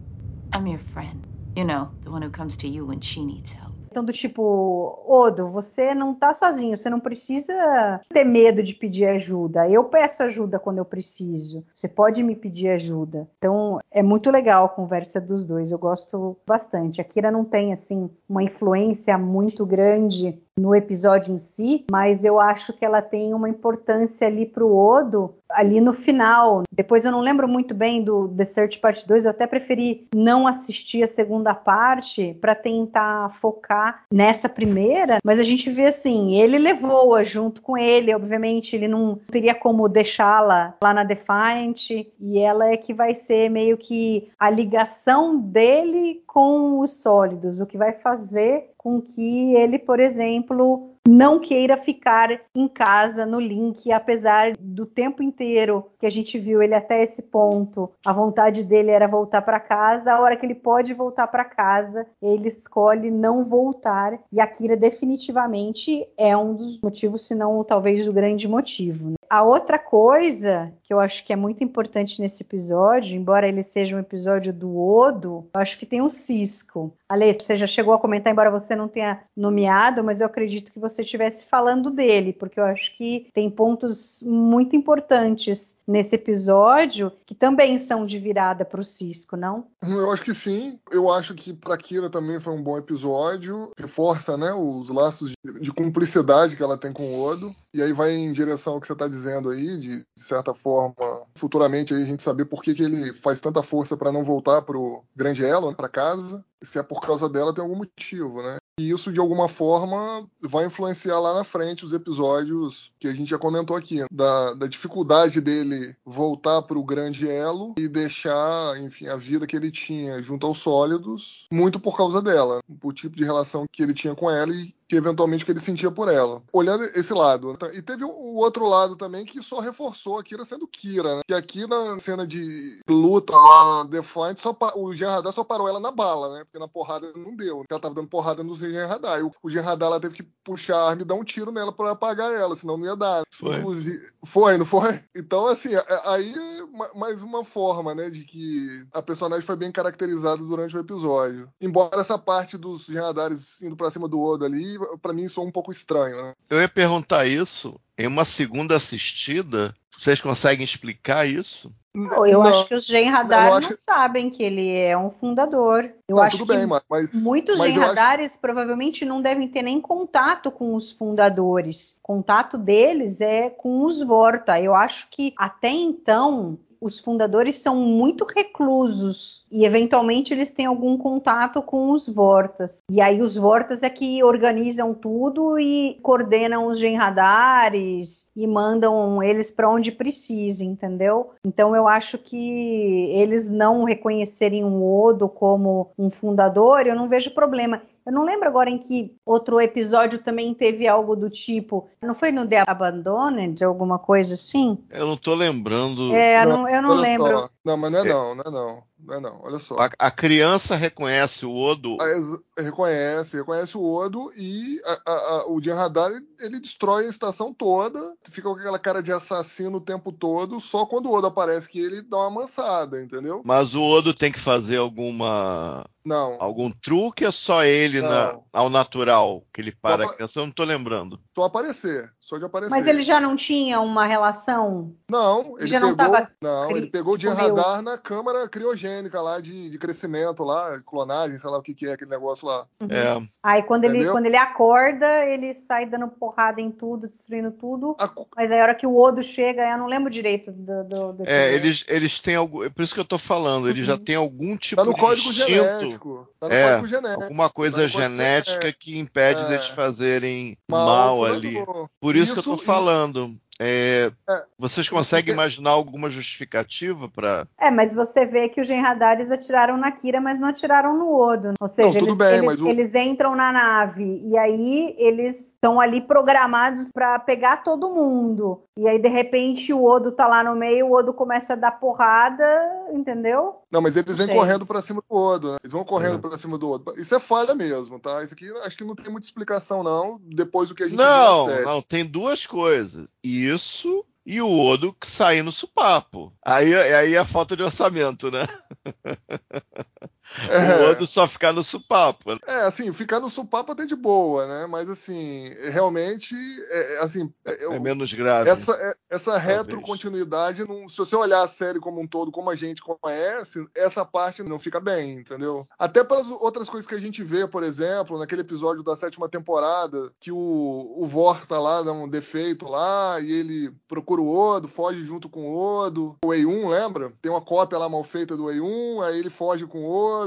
I'm your friend. You know, the one who comes to you when she needs help. Então, do tipo, Odo, você não tá sozinho, você não precisa ter medo de pedir ajuda. Eu peço ajuda quando eu preciso. Você pode me pedir ajuda. Então, é muito legal a conversa dos dois. Eu gosto bastante. A Kira não tem, assim, uma influência muito grande no episódio em si, mas eu acho que ela tem uma importância ali pro Odo, ali no final. Depois eu não lembro muito bem do The Search Parte 2, eu até preferi não assistir a segunda parte para tentar focar nessa primeira, mas a gente vê assim, ele levou-a junto com ele, obviamente ele não teria como deixá-la lá na Defiant, e ela é que vai ser meio que a ligação dele com os sólidos, o que vai fazer com que ele, por exemplo, não queira ficar em casa no link, apesar do tempo inteiro que a gente viu ele até esse ponto, a vontade dele era voltar para casa. A hora que ele pode voltar para casa, ele escolhe não voltar. E a Kira definitivamente é um dos motivos, se não talvez o grande motivo. Né? A outra coisa que eu acho que é muito importante nesse episódio, embora ele seja um episódio do Odo, eu acho que tem o Cisco. Ale, você já chegou a comentar, embora você não tenha nomeado, mas eu acredito que você estivesse falando dele, porque eu acho que tem pontos muito importantes nesse episódio que também são de virada para o Cisco, não? Eu acho que sim. Eu acho que para Kira também foi um bom episódio. Reforça, né, os laços de, de cumplicidade que ela tem com o Odo. E aí vai em direção ao que você está dizendo aí, de, de certa forma, futuramente aí a gente saber por que, que ele faz tanta força para não voltar pro Grande Elo, né, para casa. Se é por causa dela, tem algum motivo, né? E isso, de alguma forma, vai influenciar lá na frente os episódios que a gente já comentou aqui, da, da dificuldade dele voltar para o grande elo e deixar, enfim, a vida que ele tinha junto aos sólidos, muito por causa dela, o tipo de relação que ele tinha com ela e que eventualmente que ele sentia por ela. Olhando esse lado. E teve o outro lado também que só reforçou a Kira sendo Kira, né? Que aqui na cena de luta lá na Defiant, só o Gerardar só parou ela na bala, né? Porque na porrada não deu. Ela tava dando porrada no Gerardar. E o, o Gerardar ela teve que puxar a arma e dar um tiro nela para apagar ela, senão não ia dar. Foi. Foi, não foi? Então, assim, aí é mais uma forma, né, de que a personagem foi bem caracterizada durante o episódio. Embora essa parte dos Gerardares indo para cima do Odo ali, para mim isso é um pouco estranho, né? Eu ia perguntar isso em uma segunda assistida. Vocês conseguem explicar isso? Não, eu não. acho que os Gen Radar não, não, sabem que ele é um fundador. Eu não, acho tudo que bem, mas, muitos mas Gen Radares acho... provavelmente não devem ter nem contato com os fundadores. Contato deles é com os Vorta. Eu acho que até então os fundadores são muito reclusos e eventualmente eles têm algum contato com os Vortas. E aí os Vortas é que organizam tudo e coordenam os genradares e mandam eles para onde precisa, entendeu? Então eu acho que eles não reconhecerem um Odo como um fundador, eu não vejo problema. Eu não lembro agora em que outro episódio também teve algo do tipo. Não foi no The Abandoned, alguma coisa assim? Eu não tô lembrando. É, não, eu não lembro. Só. Não, mas não é, é, não, não é não. Não é não, olha só. A, a criança reconhece o Odo. A, reconhece, reconhece o Odo e a, o Jan Radar ele destrói a estação toda, fica com aquela cara de assassino o tempo todo, só quando o Odo aparece que ele dá uma amansada, entendeu? Mas o Odo tem que fazer alguma não. Algum truque é só ele na, ao natural que ele para a criança? Eu não tô lembrando. Só aparecer. Só de aparecer. Mas ele já não tinha uma relação? Não, ele já pegou, não, tava não ele pegou de radar na câmara criogênica lá de, de, crescimento lá, clonagem, sei lá o que, que é aquele negócio lá. Uhum. É. Aí quando ele, quando ele acorda, ele sai dando porrada em tudo, destruindo tudo. A... Mas aí a hora que o Odo chega, eu não lembro direito do. do, do é, eles, eles têm algo. É por isso que eu tô falando, eles uhum. já têm algum tipo tá no de código instinto. genético. Tá no é, código genético. Alguma coisa tá genética que impede é. deles fazerem mal, mal ali. Por isso, isso que eu tô falando. É, é, vocês conseguem imaginar alguma justificativa para? É, mas você vê que os genradares atiraram na Kira, mas não atiraram no Odo. Ou seja, não, eles, bem, eles, o... eles, entram na nave e aí eles estão ali programados para pegar todo mundo. E aí, de repente, o Odo tá lá no meio, o Odo começa a dar porrada, entendeu? Não, mas eles vêm correndo para cima do Odo, né? Eles vão correndo é. para cima do Odo. Isso é falha mesmo, tá? Isso aqui acho que não tem muita explicação, não, depois do que a gente Não, não, tem duas coisas. Isso e o Odo saindo supapo. Aí, aí é falta de orçamento, né? É. O Odo só ficar no supapo. É, assim, ficar no supapo até de boa, né? Mas assim, realmente, é, é assim. É, é menos grave. Essa, é, essa retrocontinuidade, não, se você olhar a série como um todo, como a gente conhece, essa parte não fica bem, entendeu? Até pelas outras coisas que a gente vê, por exemplo, naquele episódio da sétima temporada, que o, o Vor tá lá, dá um defeito lá, e ele procura o Odo, foge junto com o Odo. O E1, lembra? Tem uma cópia lá mal feita do E1, aí ele foge com o Odo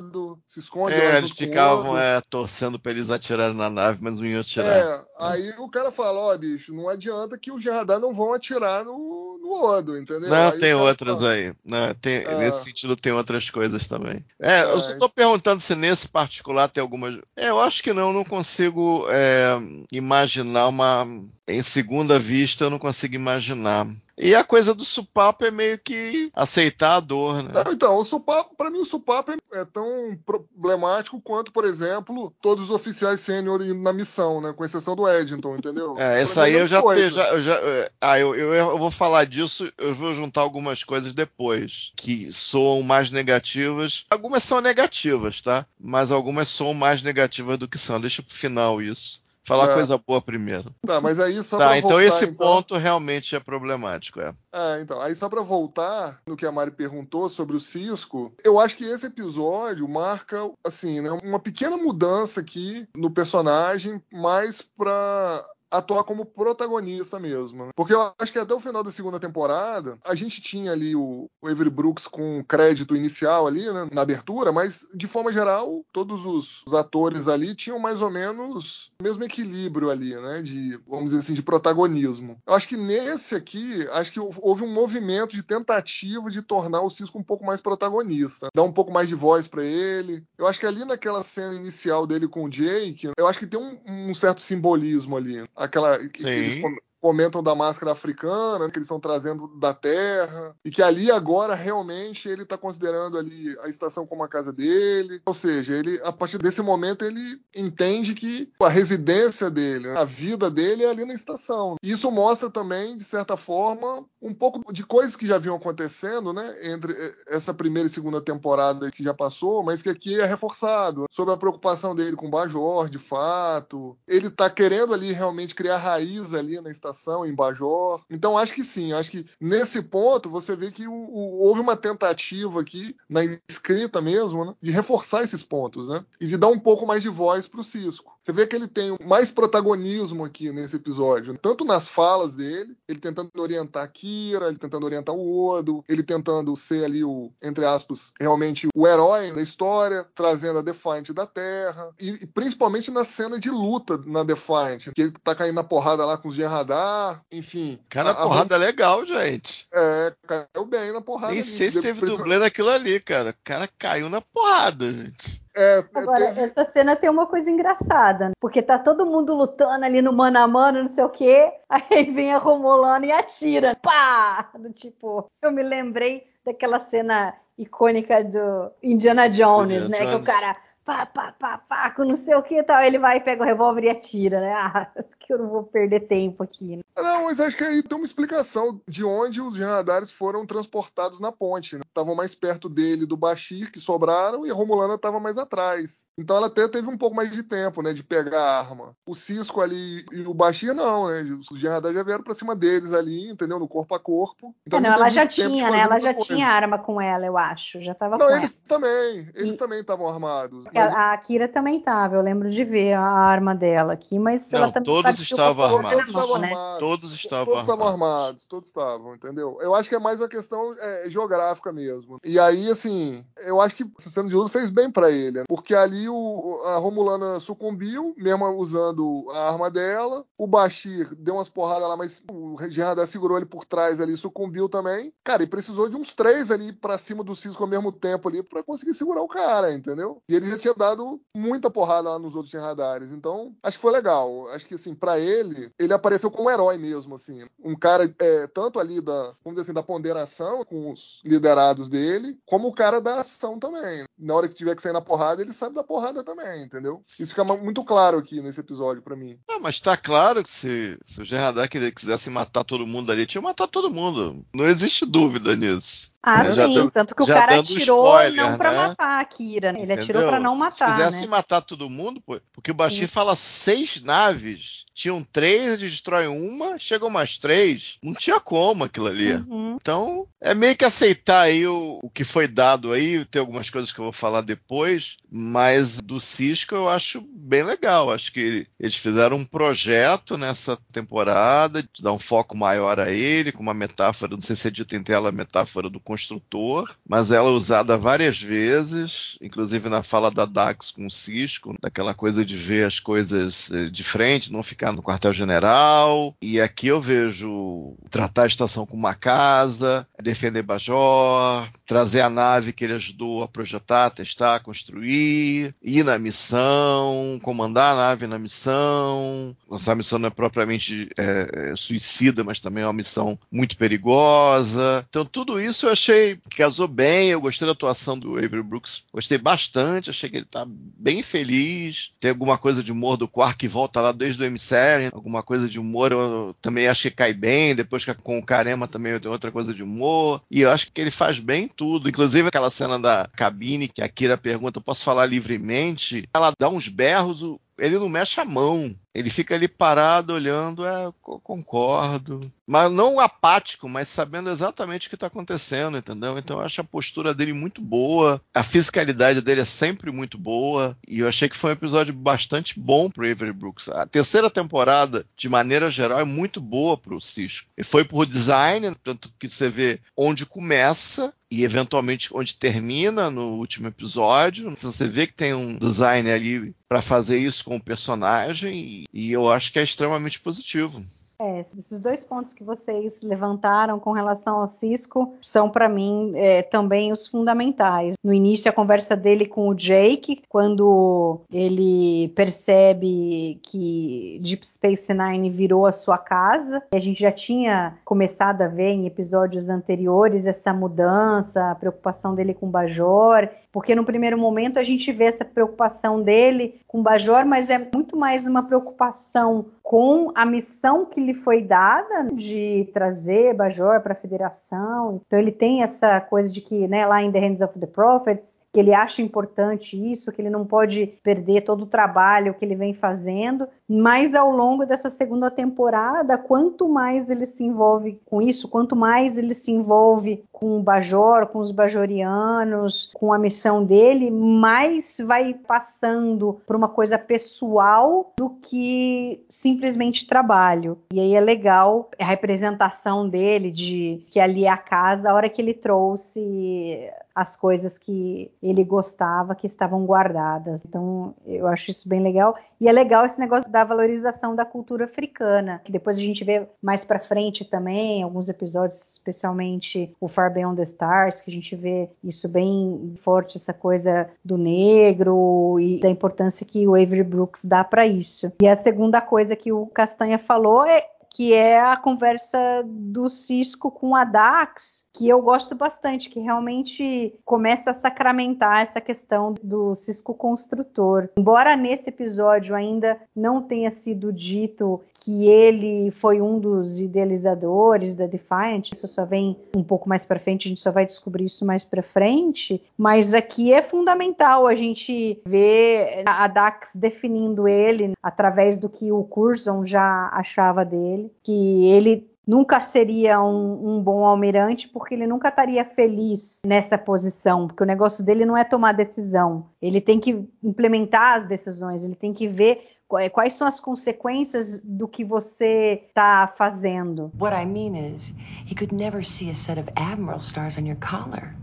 se esconde. É, eles ficavam é, torcendo pra eles atirarem na nave, mas não iam atirar. É, aí o cara fala, ó, oh, bicho, não adianta que os Gerradar não vão atirar no, no Odo, entendeu? Não, aí tem outras fala, aí. Não, tem, é. Nesse sentido tem outras coisas também. É, é eu só tô perguntando se nesse particular tem algumas. É, eu acho que não, não consigo é, imaginar uma. Em segunda vista, eu não consigo imaginar. E a coisa do supapo é meio que aceitar a dor, né? então, o supapo, para mim, o supapo é, é tão problemático quanto, por exemplo, todos os oficiais sênior na missão, né? Com exceção do Eddington, entendeu? É, essa aí eu já, te, já, eu já. É, ah, eu, eu, eu, vou falar disso, eu vou juntar algumas coisas depois, que soam mais negativas. Algumas são negativas, tá? Mas algumas são mais negativas do que são. Deixa pro final isso falar é. coisa boa primeiro. Tá, mas aí só Tá, então voltar, esse então... ponto realmente é problemático, é. É, então, aí só para voltar no que a Mari perguntou sobre o Cisco, eu acho que esse episódio marca, assim, né, uma pequena mudança aqui no personagem, mais para atuar como protagonista mesmo. Né? Porque eu acho que até o final da segunda temporada, a gente tinha ali o, o Avery Brooks com crédito inicial ali, né, na abertura, mas de forma geral, todos os, os, atores ali tinham mais ou menos o mesmo equilíbrio ali, né, de, vamos dizer assim, de protagonismo. Eu acho que nesse aqui, acho que houve um movimento de tentativa de tornar o Cisco um pouco mais protagonista, dar um pouco mais de voz para ele. Eu acho que ali naquela cena inicial dele com o Jake, eu acho que tem um, um certo simbolismo ali aquela que eles comentam da máscara africana, que eles estão trazendo da terra, e que ali agora realmente ele está considerando ali a estação como a casa dele. Ou seja, ele a partir desse momento ele entende que a residência dele, a vida dele é ali na estação. E isso mostra também, de certa forma, um pouco de coisas que já vinham acontecendo, né, entre essa primeira e segunda temporada que já passou, mas que aqui é reforçado sobre a preocupação dele com o Bajor, de fato. Ele está querendo ali realmente criar raiz ali na estação em Bajor. Então acho que sim, acho que nesse ponto você vê que o, o, houve uma tentativa aqui na escrita mesmo, né, de reforçar esses pontos, né, e de dar um pouco mais de voz para o Cisco. Você vê que ele tem mais protagonismo aqui nesse episódio, tanto nas falas dele, ele tentando orientar a Kira, ele tentando orientar o Odo, ele tentando ser ali o, entre aspas, realmente o herói da história, trazendo a Defiant da Terra, e, e principalmente na cena de luta na Defiant, que ele tá caindo na porrada lá com os Radar, enfim. Cara, a, porrada a... legal, gente. É, caiu bem na porrada. Nem sei se teve dublê naquilo ali, cara. O cara caiu na porrada, gente. É, Agora, teve... essa cena tem uma coisa engraçada, porque tá todo mundo lutando ali no mano a mano, não sei o quê, aí vem a Romulano e atira. Pá! Do tipo, eu me lembrei daquela cena icônica do Indiana Jones, né? Jones. Que o cara pá, pá, pá, pá, com não sei o que e tal. Ele vai, pega o revólver e atira, né? Ah, que eu não vou perder tempo aqui. Né? Não, mas acho que aí tem uma explicação de onde os Janadares foram transportados na ponte. Estavam né? mais perto dele do Bashir, que sobraram, e a Romulana estava mais atrás. Então ela até teve um pouco mais de tempo, né? De pegar a arma. O Cisco ali e o Bashir não, né? Os Janadares já vieram pra cima deles ali, entendeu? No corpo a corpo. Então, é, não, ela já tinha, né? Ela já coisa. tinha arma com ela, eu acho. Já tava não, com eles ela. também. Eles e... também estavam armados. Mas... A Kira também tava, eu lembro de ver a arma dela aqui, mas não, ela também todos estavam armados. Todos estavam né? armados. Todos estavam todos armados. armados. Todos estavam, entendeu? Eu acho que é mais uma questão é, geográfica mesmo. E aí, assim, eu acho que essa cena de uso fez bem para ele, porque ali o, a Romulana sucumbiu, mesmo usando a arma dela. O Bashir deu umas porradas lá, mas o Gerardin segurou ele por trás ali, sucumbiu também. Cara, e precisou de uns três ali para cima do Cisco ao mesmo tempo ali para conseguir segurar o cara, entendeu? E ele já tinha dado muita porrada lá nos outros radares. Então, acho que foi legal. Acho que, assim, para ele, ele apareceu como um herói mesmo, assim. Um cara, é, tanto ali da, vamos dizer assim, da ponderação com os liderados dele, como o cara da ação também. Na hora que tiver que sair na porrada, ele sabe da porrada também, entendeu? Isso fica muito claro aqui nesse episódio para mim. Não, mas tá claro que se, se o Gerardak quisesse matar todo mundo ali, tinha que matar todo mundo. Não existe dúvida nisso. Ah, é, sim. Tanto que o cara atirou spoiler, não pra né? matar a Kira. Né? Ele Entendeu? atirou pra não matar. Se quisesse né? matar todo mundo, pô, porque o Bashir fala seis naves tinham três, ele destrói uma, chegam mais três. Não tinha como aquilo ali. Uhum. Então, é meio que aceitar aí o, o, que foi dado aí. Tem algumas coisas que eu vou falar depois, mas do Cisco eu acho bem legal. Acho que eles fizeram um projeto nessa temporada, de dar um foco maior a ele, com uma metáfora, não sei se é dito em tela a metáfora do construtor, mas ela é usada várias vezes, inclusive na fala da Dax com o Cisco, daquela coisa de ver as coisas eh, de frente, não ficar no quartel-general. E aqui eu vejo tratar a estação como uma casa, defender Bajor, trazer a nave que ele ajudou a projetar, testar, construir, ir na missão, comandar a nave na missão. Essa missão não é propriamente é, suicida, mas também é uma missão muito perigosa. Então tudo isso eu achei que casou bem. Eu gostei da atuação do Avery Brooks, gostei bastante. Achei que ele tá bem feliz. Tem alguma coisa de humor do Quark que volta lá desde o MC série, alguma coisa de humor eu também acho que cai bem, depois que com o Carema também tem outra coisa de humor, e eu acho que ele faz bem tudo, inclusive aquela cena da cabine que a Kira pergunta, posso falar livremente? Ela dá uns berros, ele não mexe a mão. Ele fica ali parado, olhando, é, concordo. Mas não apático, mas sabendo exatamente o que está acontecendo, entendeu? Então eu acho a postura dele muito boa, a fisicalidade dele é sempre muito boa, e eu achei que foi um episódio bastante bom pro Avery Brooks. A terceira temporada, de maneira geral, é muito boa pro Cisco. E foi por design, tanto que você vê onde começa e eventualmente onde termina no último episódio. Você vê que tem um design ali para fazer isso com o personagem e eu acho que é extremamente positivo. É, esses dois pontos que vocês levantaram com relação ao Cisco são, para mim, é, também os fundamentais. No início, a conversa dele com o Jake, quando ele percebe que Deep Space Nine virou a sua casa. A gente já tinha começado a ver em episódios anteriores essa mudança, a preocupação dele com o Bajor porque no primeiro momento a gente vê essa preocupação dele com o Bajor, mas é muito mais uma preocupação com a missão que lhe foi dada de trazer Bajor para a federação. Então ele tem essa coisa de que, né, lá em The Hands of the Prophets, que ele acha importante isso, que ele não pode perder todo o trabalho que ele vem fazendo, mas ao longo dessa segunda temporada, quanto mais ele se envolve com isso, quanto mais ele se envolve com o Bajor, com os bajorianos, com a missão dele, mais vai passando por uma coisa pessoal do que simplesmente trabalho. E aí é legal a representação dele de que ali é a casa, a hora que ele trouxe as coisas que ele gostava que estavam guardadas. Então, eu acho isso bem legal. E é legal esse negócio da valorização da cultura africana, que depois a gente vê mais para frente também, alguns episódios, especialmente o Far Beyond the Stars, que a gente vê isso bem forte, essa coisa do negro e da importância que o Avery Brooks dá para isso. E a segunda coisa que o Castanha falou é que é a conversa do Cisco com a Dax, que eu gosto bastante, que realmente começa a sacramentar essa questão do Cisco construtor. Embora nesse episódio ainda não tenha sido dito que ele foi um dos idealizadores da Defiant. Isso só vem um pouco mais para frente, a gente só vai descobrir isso mais para frente. Mas aqui é fundamental a gente ver a Dax definindo ele através do que o Curzon já achava dele, que ele nunca seria um, um, bom almirante porque ele nunca estaria feliz nessa posição, porque o negócio dele não é tomar decisão, ele tem que implementar as decisões, ele tem que ver Quais são as consequências do que você está fazendo? What I mean is, he could never see a set of admiral stars on your collar.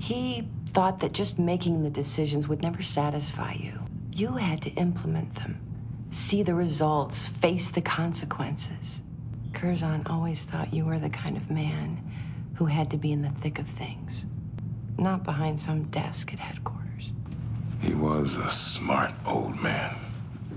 He thought that just making the decisions would never satisfy you. You had to implement them, see the results, face the consequences. Curzon always thought you were the kind of man who had to be in the thick of things, not behind some desk at headquarters. He was a smart old man,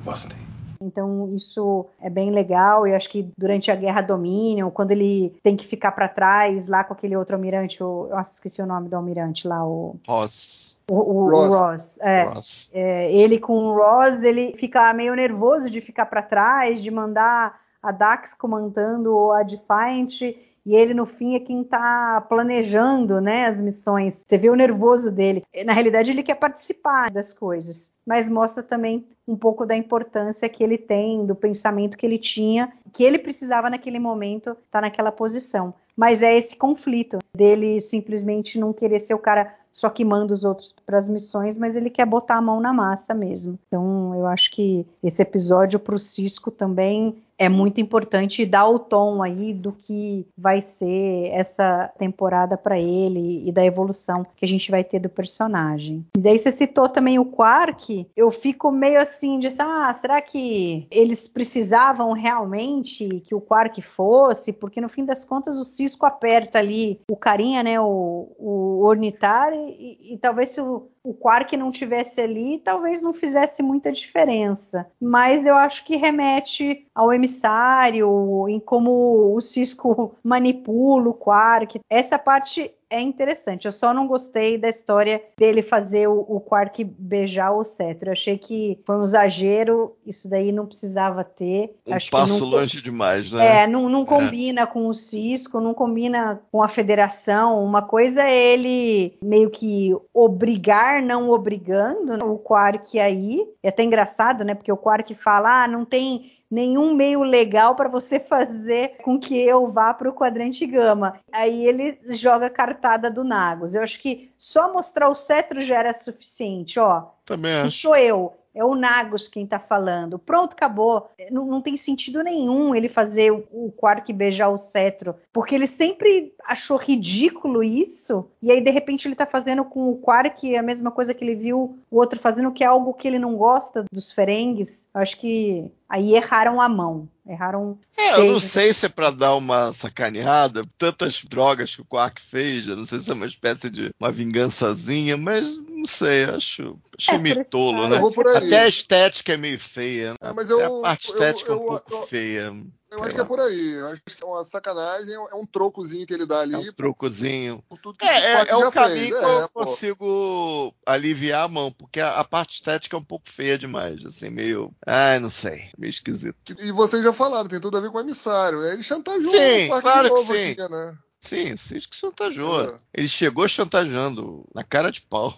wasn't he? Então isso é bem legal. Eu acho que durante a Guerra Dominion, quando ele tem que ficar para trás lá com aquele outro almirante, o, eu esqueci o nome do almirante lá, o Ross. O, o, Ross. o Ross, é, Ross. É, ele com o Ross, ele fica meio nervoso de ficar para trás, de mandar a Dax comandando a Defiant e ele no fim é quem está planejando, né, as missões. Você vê o nervoso dele. Na realidade, ele quer participar das coisas, mas mostra também um pouco da importância que ele tem, do pensamento que ele tinha, que ele precisava naquele momento estar tá naquela posição. Mas é esse conflito dele simplesmente não querer ser o cara só que manda os outros para as missões, mas ele quer botar a mão na massa mesmo. Então, eu acho que esse episódio para o Cisco também é muito importante dá o tom aí do que vai ser essa temporada para ele e da evolução que a gente vai ter do personagem. E daí você citou também o Quark, eu fico meio assim de ah, será que eles precisavam realmente que o Quark fosse? Porque no fim das contas o Cisco aperta ali o carinha, né, o, o Ornitar e, e talvez se o, o Quark não tivesse ali, talvez não fizesse muita diferença. Mas eu acho que remete ao emissário, em como o Cisco manipula o Quark. Essa parte é interessante. Eu só não gostei da história dele fazer o, o Quark beijar o cetro. Eu achei que foi um exagero. Isso daí não precisava ter. Um Acho passo não, longe demais, né? É, não, não é. combina é. com o Cisco, não combina com a federação. Uma coisa é ele meio que obrigar, não obrigando o Quark aí. É até engraçado, né? Porque o Quark fala, ah, não tem nenhum meio legal para você fazer com que eu vá para o quadrante gama. Aí ele joga a cartada do Nagos. Eu acho que só mostrar o cetro já era suficiente, ó. Também acho. Sou eu. É o Nagos quem tá falando. Pronto, acabou. Não, não tem sentido nenhum ele fazer o, o Quark beijar o cetro. Porque ele sempre achou ridículo isso. E aí, de repente, ele tá fazendo com o Quark a mesma coisa que ele viu o outro fazendo, que é algo que ele não gosta dos Ferengues. Acho que aí erraram a mão. Erraram. É, eu não sei se é para dar uma sacaneada, tantas drogas que o Quark fez, eu não sei se é uma espécie de uma vingançazinha, mas não sei, acho, achei é, meio tolo, né? Até a estética é meio feia, né? É, mas eu, Até a parte estética eu, eu, é um pouco feia. Eu acho que é por aí. Eu acho que é uma sacanagem, é um trocozinho que ele dá ali. É um trocozinho. É, é, é o caminho fez. que eu é, consigo aliviar a mão, porque a, a, parte estética é um pouco feia demais, assim, meio. Ai, não sei, meio esquisito. E vocês já falaram, tem tudo a ver com o emissário, né? Ele chantageou sim, claro que sim. Aqui, né? Sim, Cisco chantageou. É. Ele chegou chantageando na cara de pau.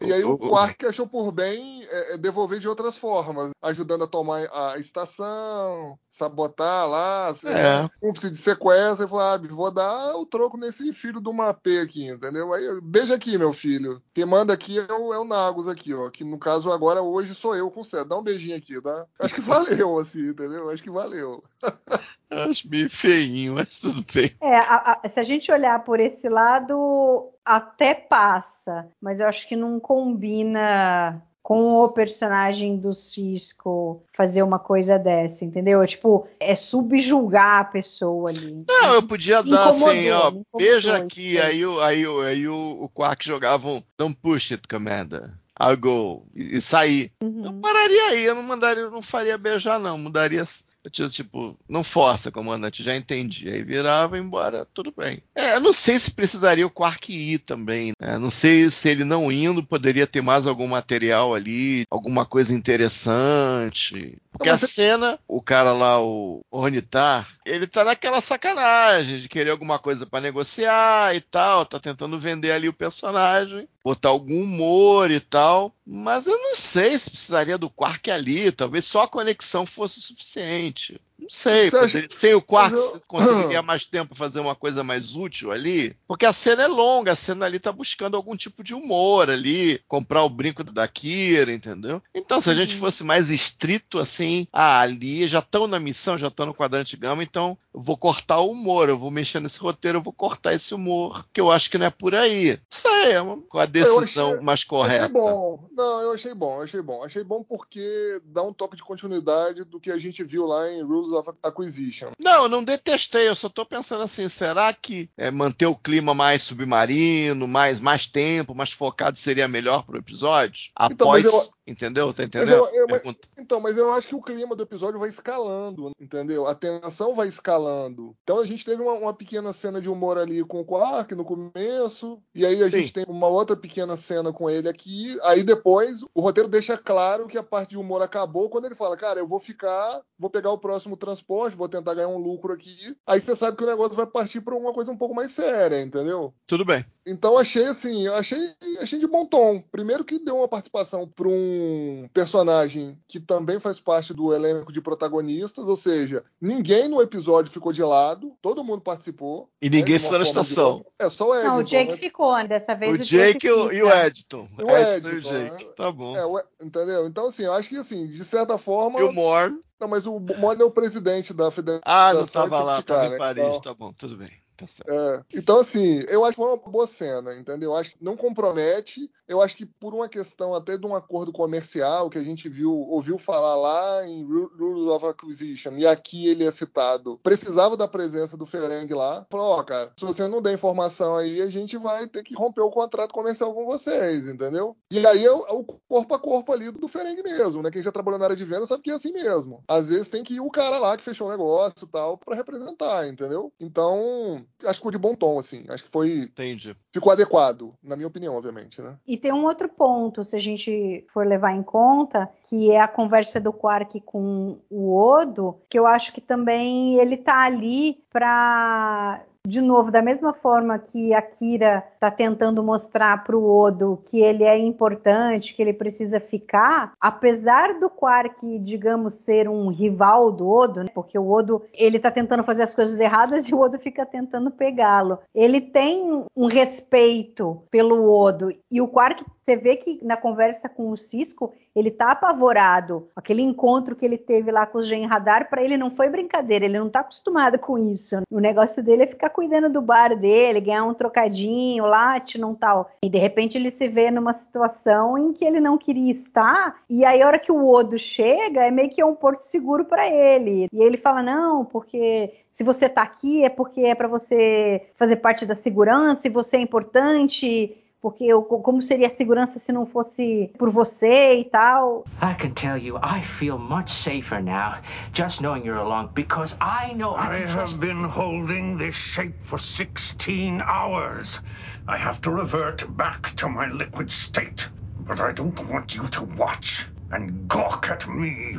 E aí o Quark achou por bem é, é, devolver de outras formas, ajudando a tomar a estação, sabotar lá, é. cúmplice de sequestro, e falou, ah, vou dar o troco nesse filho do Mapê aqui, entendeu? Aí, beija aqui, meu filho. Quem manda aqui é o, é o Nagos aqui, ó, que no caso agora, hoje, sou eu com o Dá um beijinho aqui, tá? Acho que valeu, assim, entendeu? Acho que valeu. Acho meio feinho, mas tudo bem. É, a, a, se a gente olhar por esse lado, até passa, mas eu acho que não combina com o personagem do Cisco fazer uma coisa dessa, entendeu? Tipo, é subjugar a pessoa ali. Não, eu podia dar assim, ó, veja aqui, aí, aí, aí, aí o, o Quark jogava um Don't push it, Commander. I'll go. E, e sair. Uhum. Eu pararia aí, eu não mandaria, eu não faria beijar, não. Mudaria tipo, não força, comandante, já entendi. Aí virava embora, tudo bem. É, não sei se precisaria o Quark ir também. Né? Não sei se ele não indo poderia ter mais algum material ali, alguma coisa interessante. Porque a cena, o cara lá, o Ornitar, ele tá naquela sacanagem de querer alguma coisa para negociar e tal, tá tentando vender ali o personagem, botar algum humor e tal. Mas eu não sei se precisaria do Quark ali, talvez só a conexão fosse o suficiente. Não sei, poderia, sem o quarto eu... conseguiria mais tempo fazer uma coisa mais útil ali? Porque a cena é longa, a cena ali tá buscando algum tipo de humor ali, comprar o brinco da Kira, entendeu? Então, se a gente uhum. fosse mais estrito assim, ah, ali já estão na missão, já estão no quadrante gama, então eu vou cortar o humor, eu vou mexer nesse roteiro, eu vou cortar esse humor, que eu acho que não é por aí. Sei, é uma, com a decisão achei, mais correta. Achei bom. Não, eu achei bom, achei bom. Achei bom porque dá um toque de continuidade do que a gente viu lá em Rules of Acquisition. Não, eu não detestei, eu só tô pensando assim, será que é, manter o clima mais submarino, mais, mais tempo, mais focado seria melhor pro episódio? Após então, Entendeu? Tá Mas entendendo? eu- eu- mas-. Então, mas eu acho que o clima do episódio vai escalando, entendeu? A tensão vai escalando. Então a gente teve uma, uma pequena cena de humor ali com o Quark no começo, e aí a Sim. gente tem uma outra pequena cena com ele aqui. Aí depois o roteiro deixa claro que a parte de humor acabou quando ele fala, cara, eu vou ficar, vou pegar o próximo transporte, vou tentar ganhar um lucro aqui. Aí você sabe que o negócio vai partir para uma coisa um pouco mais séria, entendeu? Tudo bem. Então achei assim, eu achei, achei de bom tom. Primeiro que deu uma participação para um personagem que também faz parte do elenco de protagonistas, ou seja, ninguém no episódio ficou de lado, todo mundo participou. E né, ninguém de uma ficou na de estação. outra. É só o Edson. Não, o Jake né? ficou, né? Dessa vez O o, Jake e o, e o fica. Edton. E o Edton e o Jake. né? Tá bom. É, o- entendeu? Então, assim, eu acho que, assim, de certa forma. E o Moore. Não, mas o Mone é o presidente da federação. Ah, não de tava lá, criticar, tava em? Paris. Então, Tá bom, tudo bem. Tá certo. É, então, assim, eu acho que uma boa cena, entendeu? Eu acho que não compromete. Eu acho que por uma questão até de um acordo comercial que a gente viu, ouviu falar lá em Ru- Rules of Acquisition, e aqui ele é citado, precisava da presença do Ferengi lá. Falou, ó, cara, se você não der informação aí, a gente vai ter que romper o contrato comercial com vocês, entendeu? E aí é o, é corpo a corpo ali do Ferengi mesmo, né? Quem já trabalhou na área de venda sabe que é assim mesmo. Às vezes tem que ir o cara lá que fechou o negócio e tal, pra representar, entendeu? Então, acho que ficou de bom tom, assim. Acho que foi. Entendi. Ficou adequado, na minha opinião, obviamente, né? E tem um outro ponto, se a gente for levar em conta, que é a conversa do Quark com o Odo, que eu acho que também ele tá ali para de novo, da mesma forma que a Kira está tentando mostrar para o Odo que ele é importante, que ele precisa ficar, apesar do Quark, digamos, ser um rival do Odo, né, porque o Odo ele está tentando fazer as coisas erradas e o Odo fica tentando pegá-lo. Ele tem um respeito pelo Odo e o Quark, você vê que na conversa com o Cisco ele tá apavorado. Aquele encontro que ele teve lá com os Gen Radar, para ele não foi brincadeira, ele não tá acostumado com isso. O negócio dele é ficar cuidando do bar dele, ganhar um trocadinho, Latinum tal. E de repente ele se vê numa situação em que ele não queria estar, e aí a hora que o Odo chega, é meio que é um porto seguro para ele. E ele fala: "Não, porque se você tá aqui é porque é para você fazer parte da segurança e você é importante, porque eu, como seria a segurança se não fosse por você e tal. I can tell you, I feel much safer now, just knowing you're along, because I know I I have been holding this shape for 16 hours. I have to revert back to my liquid state. But I don't want you to watch and gawk at me.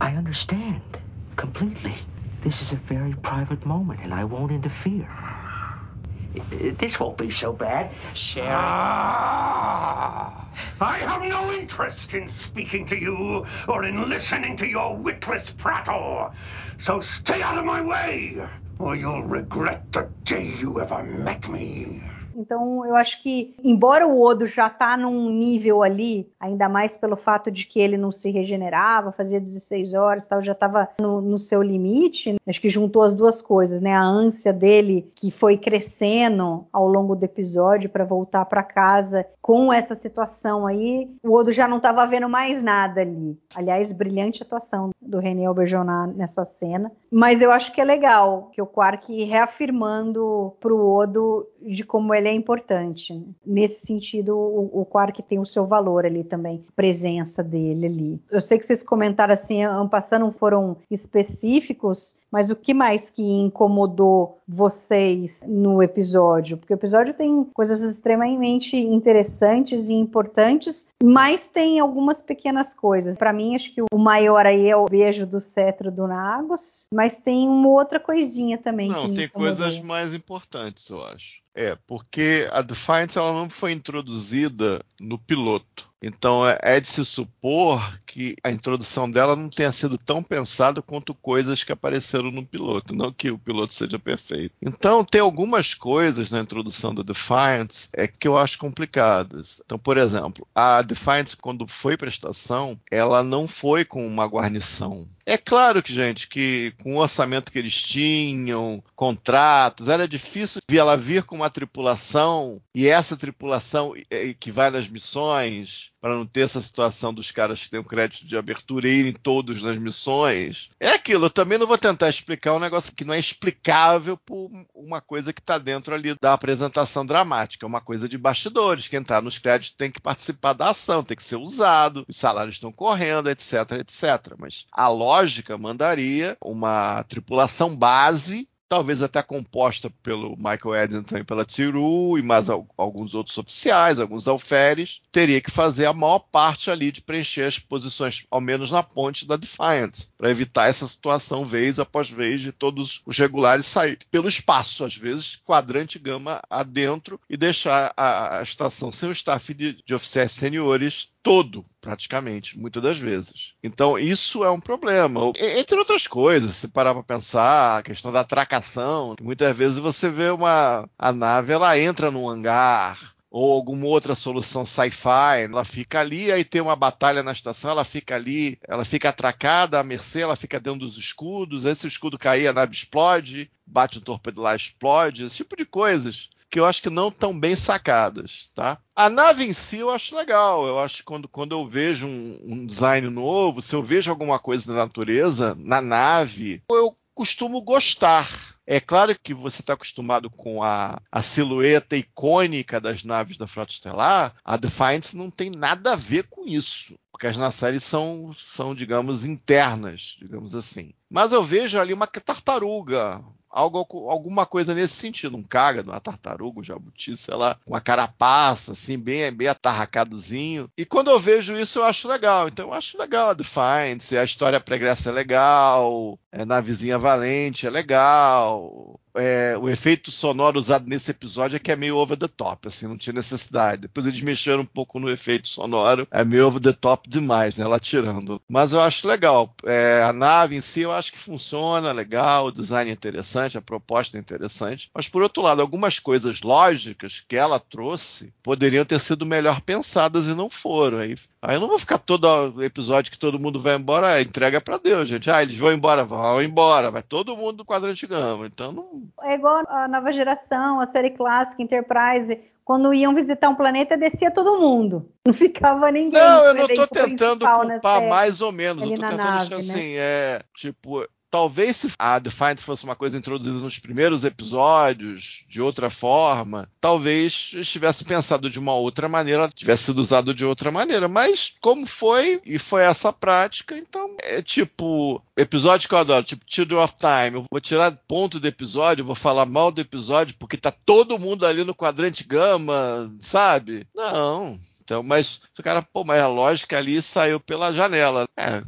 I understand completely. This is a very private moment, and I won't interfere. This won't be so bad. Sharing. Ah! I have no interest in speaking to you or in listening to your witless prattle. So stay out of my way, or you'll regret the day you ever met me. Então, eu acho que, embora o Odo já tá num nível ali, ainda mais pelo fato de que ele não se regenerava, fazia 16 horas, tal, já estava no, no, seu limite, acho que juntou as duas coisas, né? A ânsia dele, que foi crescendo ao longo do episódio para voltar para casa com essa situação aí, o Odo já não estava vendo mais nada ali. Aliás, brilhante atuação do René Auberjonar nessa cena. Mas eu acho que é legal que o Quark reafirmando pro Odo de como ele é importante. Nesse sentido, o, o Quark tem o seu valor ali também, a presença dele ali. Eu sei que vocês comentaram assim, passando não foram específicos, mas o que mais que incomodou vocês no episódio? Porque o episódio tem coisas extremamente interessantes e importantes, mas tem algumas pequenas coisas. Para mim, acho que o maior aí é o beijo do cetro do Nagos, mas tem uma outra coisinha também. Não, tem incomodou. coisas mais importantes, eu acho. É, porque a Defiance ela não foi introduzida no piloto. Então é de se supor que a introdução dela não tenha sido tão pensada quanto coisas que apareceram no piloto, não que o piloto seja perfeito. Então tem algumas coisas na introdução da Defiance é, que eu acho complicadas. Então, por exemplo, a Defiance quando foi para a estação, ela não foi com uma guarnição. É claro que, gente, que com o orçamento que eles tinham, contratos, era difícil ela vir com uma tripulação e essa tripulação que vai nas missões para não ter essa situação dos caras que têm um crédito de abertura e irem todos nas missões. É aquilo, eu também não vou tentar explicar um negócio que não é explicável por uma coisa que está dentro ali da apresentação dramática, é uma coisa de bastidores. Quem está nos créditos tem que participar da ação, tem que ser usado, os salários estão correndo, etc, etc. Mas a lógica mandaria uma tripulação base talvez até composta pelo Michael Eddington e pela Tiru e mais alguns outros oficiais, alguns alferes, teria que fazer a maior parte ali de preencher as posições, ao menos na ponte da Defiant, para evitar essa situação vez após vez de todos os regulares saírem pelo espaço, às vezes quadrante gama adentro e deixar a, a estação sem o staff de, de oficiais seniores todo, praticamente, muitas das vezes. Então, isso é um problema. Entre outras coisas, se parar para pensar, a questão da atracação, muitas vezes você vê uma a nave, ela entra num hangar, ou alguma outra solução sci-fi, ela fica ali, aí tem uma batalha na estação, ela fica ali, ela fica atracada, a mercê, ela fica dentro dos escudos, aí se o escudo cair, a nave explode, bate um torpedo lá, explode, esse tipo de coisas que eu acho que não estão bem sacadas, tá? A nave em si eu acho legal. Eu acho que quando, quando eu vejo um, um design novo, se eu vejo alguma coisa da natureza na nave, eu costumo gostar. É claro que você está acostumado com a, a, silhueta icônica das naves da Frota Estelar. A Defiance não tem nada a ver com isso. Porque as na série são, são, digamos, internas, digamos assim. Mas eu vejo ali uma tartaruga, algo, alguma coisa nesse sentido, um cágado, uma tartaruga, um jabuti, sei lá, uma carapaça, assim, bem, bem atarracadozinho. E quando eu vejo isso, eu acho legal. Então eu acho legal a Defiance, a história pregressa é legal, é, na vizinha valente é legal, é, o efeito sonoro usado nesse episódio é que é meio over the top, assim, não tinha necessidade. Depois eles mexeram um pouco no efeito sonoro, é meio over the top demais, né? Ela tirando. Mas eu acho legal. É, a nave em si eu acho que funciona legal, o design é interessante, a proposta é interessante. Mas por outro lado, algumas coisas lógicas que ela trouxe poderiam ter sido melhor pensadas e não foram. Aí, aí eu não vou ficar todo episódio que todo mundo vai embora, entrega para Deus, gente. Ah, eles vão embora, vão embora, vai todo mundo do quadrante gama. Então não é igual a nova geração, a série clássica, Enterprise. Quando iam visitar um planeta, descia todo mundo. Não ficava ninguém. Não, eu não estou tentando culpar mais ou menos. Eu tô tentando nave, né? assim, é tipo, talvez se a Defiant fosse uma coisa introduzida nos primeiros episódios, de outra forma, talvez estivesse pensado de uma outra maneira, tivesse sido usado de outra maneira. Mas como foi, e foi essa prática, então é tipo, episódio que eu adoro, tipo Children of Time. Eu vou tirar ponto do episódio, vou falar mal do episódio, porque tá todo mundo ali no quadrante gama, sabe? Não. Então, mas o cara, pô, mas a lógica ali saiu pela janela. É,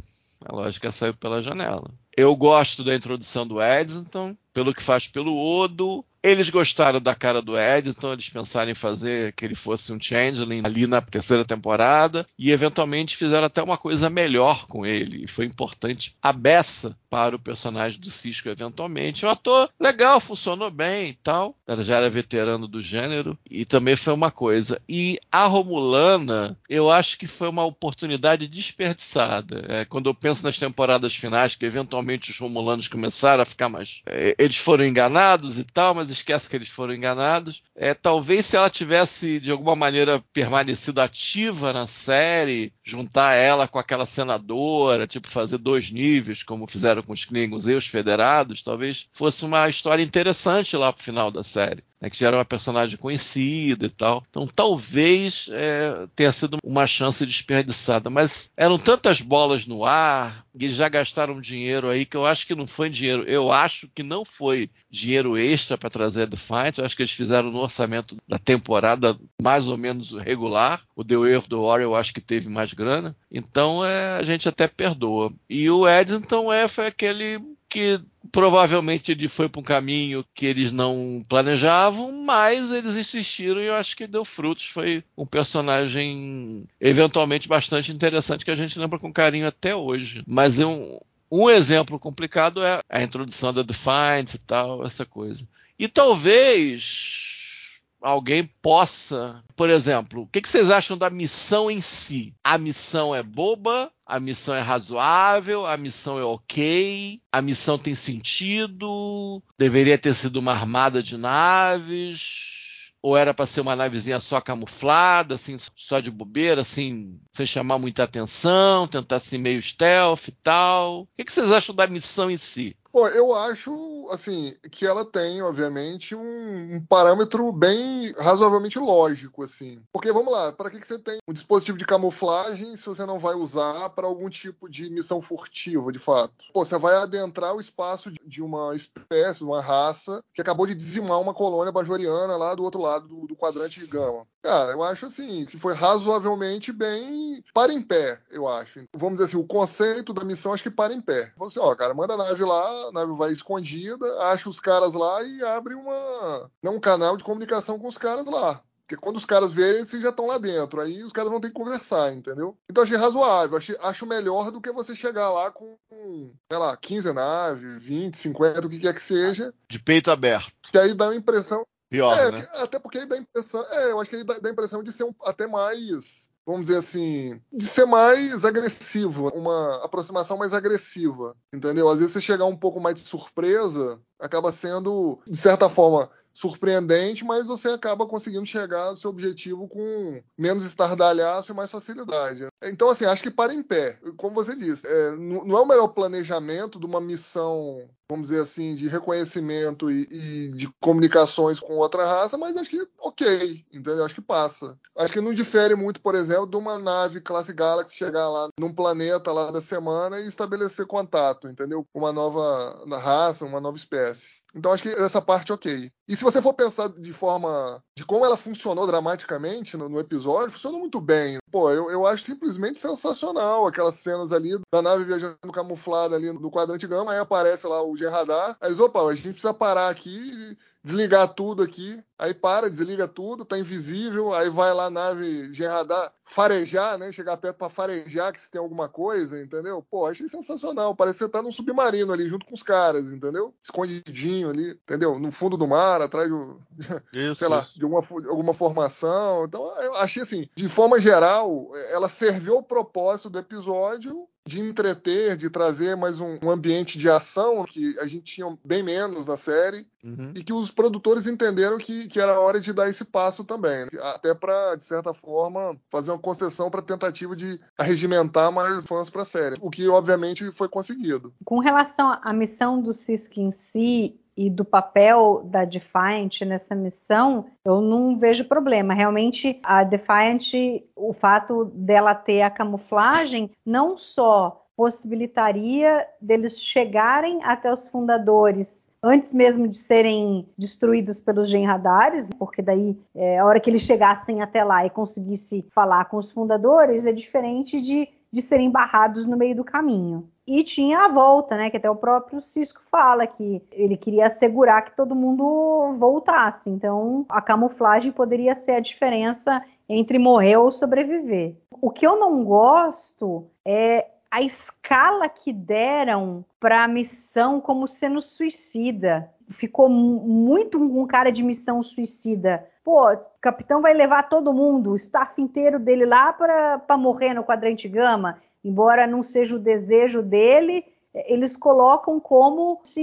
a lógica saiu pela janela. Eu gosto da introdução do Edson, pelo que faz pelo Odo, eles gostaram da cara do Ed, então eles pensaram em fazer que ele fosse um Changeling ali na terceira temporada e eventualmente fizeram até uma coisa melhor com ele. E foi importante a beça para o personagem do Cisco eventualmente. O ator legal, funcionou bem e tal. Ela já era veterano do gênero e também foi uma coisa. E a Romulana, eu acho que foi uma oportunidade desperdiçada. É, quando eu penso nas temporadas finais, que eventualmente os Romulanos começaram a ficar mais. É, eles foram enganados e tal, mas esquece que eles foram enganados. É, talvez se ela tivesse de alguma maneira permanecido ativa na série, juntar ela com aquela senadora, tipo fazer dois níveis, como fizeram com os Klingons e os Federados, talvez fosse uma história interessante lá pro final da série né, que já era uma personagem conhecida e tal. Então talvez é, tenha sido uma chance desperdiçada, mas eram tantas bolas no ar, e já gastaram dinheiro aí que eu acho que não foi dinheiro. Eu acho que não foi dinheiro extra para trazer a Defiant. Eu acho que eles fizeram no orçamento da temporada mais ou menos regular. O The Way of the War eu acho que teve mais grana. Então é, a gente até perdoa. E o Edson é foi aquele que provavelmente ele foi para um caminho que eles não planejavam, mas eles insistiram e eu acho que deu frutos. Foi um personagem eventualmente bastante interessante que a gente lembra com carinho até hoje. Mas um, exemplo complicado é a introdução da Defiance e tal, essa coisa. E talvez alguém possa. Por exemplo, o que, vocês acham da missão em si? A missão é boba? A missão é razoável? A missão é ok? A missão tem sentido? Deveria ter sido uma armada de naves? Ou era para ser uma navezinha só camuflada, assim, só de bobeira, assim, sem chamar muita atenção, tentar ser meio stealth e tal? O que vocês acham da missão em si? Pô, eu acho, assim, que ela tem, obviamente, um, um, parâmetro bem razoavelmente lógico, assim. Porque, vamos lá, para que, que você tem um dispositivo de camuflagem se você não vai usar para algum tipo de missão furtiva, de fato? Pô, você vai adentrar o espaço de uma espécie, uma raça, que acabou de dizimar uma colônia bajoriana lá do outro lado do, do quadrante de gama. Cara, eu acho, assim, que foi razoavelmente bem para em pé, eu acho. Vamos dizer assim, o conceito da missão acho que para em pé. Você, ó, cara, manda a nave lá, a nave vai escondida, acha os caras lá e abre uma, um canal de comunicação com os caras lá. Porque quando os caras verem, eles já estão lá dentro. Aí os caras vão ter que conversar, entendeu? Então achei razoável. Achei, acho melhor do que você chegar lá com, sei lá, 15 naves, 20, 50, o que quer que seja. De peito aberto. Que aí dá a impressão. Pior, é, né? Até porque aí dá a impressão. É, eu acho que aí dá, dá a impressão de ser um, até mais vamos dizer assim, de ser mais agressivo, uma aproximação mais agressiva, entendeu? Às vezes você chegar um pouco mais de surpresa, acaba sendo, de certa forma, surpreendente, mas você acaba conseguindo chegar ao seu objetivo com menos estardalhaço e mais facilidade. Então, assim, acho que para em pé. Como você disse, é, não é o melhor planejamento de uma missão, vamos dizer assim, de reconhecimento e, e, de comunicações com outra raça, mas acho que ok, entendeu? Acho que passa. Acho que não difere muito, por exemplo, de uma nave classe Galaxy chegar lá num planeta lá da semana e estabelecer contato, entendeu? Com uma nova raça, uma nova espécie. Então acho que essa parte ok. E se você for pensar de forma de como ela funcionou dramaticamente no, no episódio, funcionou muito bem. Pô, eu, eu, acho simplesmente sensacional aquelas cenas ali da nave viajando camuflada ali no quadrante gama, aí aparece lá o Gerradar, aí opa, a gente precisa parar aqui desligar tudo aqui, aí para, desliga tudo, tá invisível, aí vai lá a nave de radar farejar, né? Chegar perto para farejar que se tem alguma coisa, entendeu? Pô, achei sensacional. Parece que você tá num submarino ali junto com os caras, entendeu? Escondidinho ali, entendeu? No fundo do mar, atrás do, isso, sei lá, de alguma, alguma formação. Então, eu achei assim, de forma geral, ela serviu ao propósito do episódio de entreter, de trazer mais um, um, ambiente de ação que a gente tinha bem menos na série uhum. e que os produtores entenderam que, que era hora de dar esse passo também, né? até para de certa forma fazer uma concessão para tentativa de arregimentar mais fãs para a série, o que obviamente foi conseguido. Com relação à missão do Cisco em si, e do papel da Defiant nessa missão, eu não vejo problema. Realmente, a Defiant, o fato dela ter a camuflagem, não só possibilitaria deles chegarem até os fundadores antes mesmo de serem destruídos pelos genradares, porque daí é, a hora que eles chegassem até lá e conseguisse falar com os fundadores é diferente de, de serem barrados no meio do caminho. E tinha a volta, né? Que até o próprio Cisco fala que ele queria assegurar que todo mundo voltasse. Então, a camuflagem poderia ser a diferença entre morrer ou sobreviver. O que eu não gosto é a escala que deram para a missão como sendo suicida. Ficou muito um cara de missão suicida. Pô, o capitão vai levar todo mundo, o staff inteiro dele lá para morrer no quadrante gama. Embora não seja o desejo dele, eles colocam como se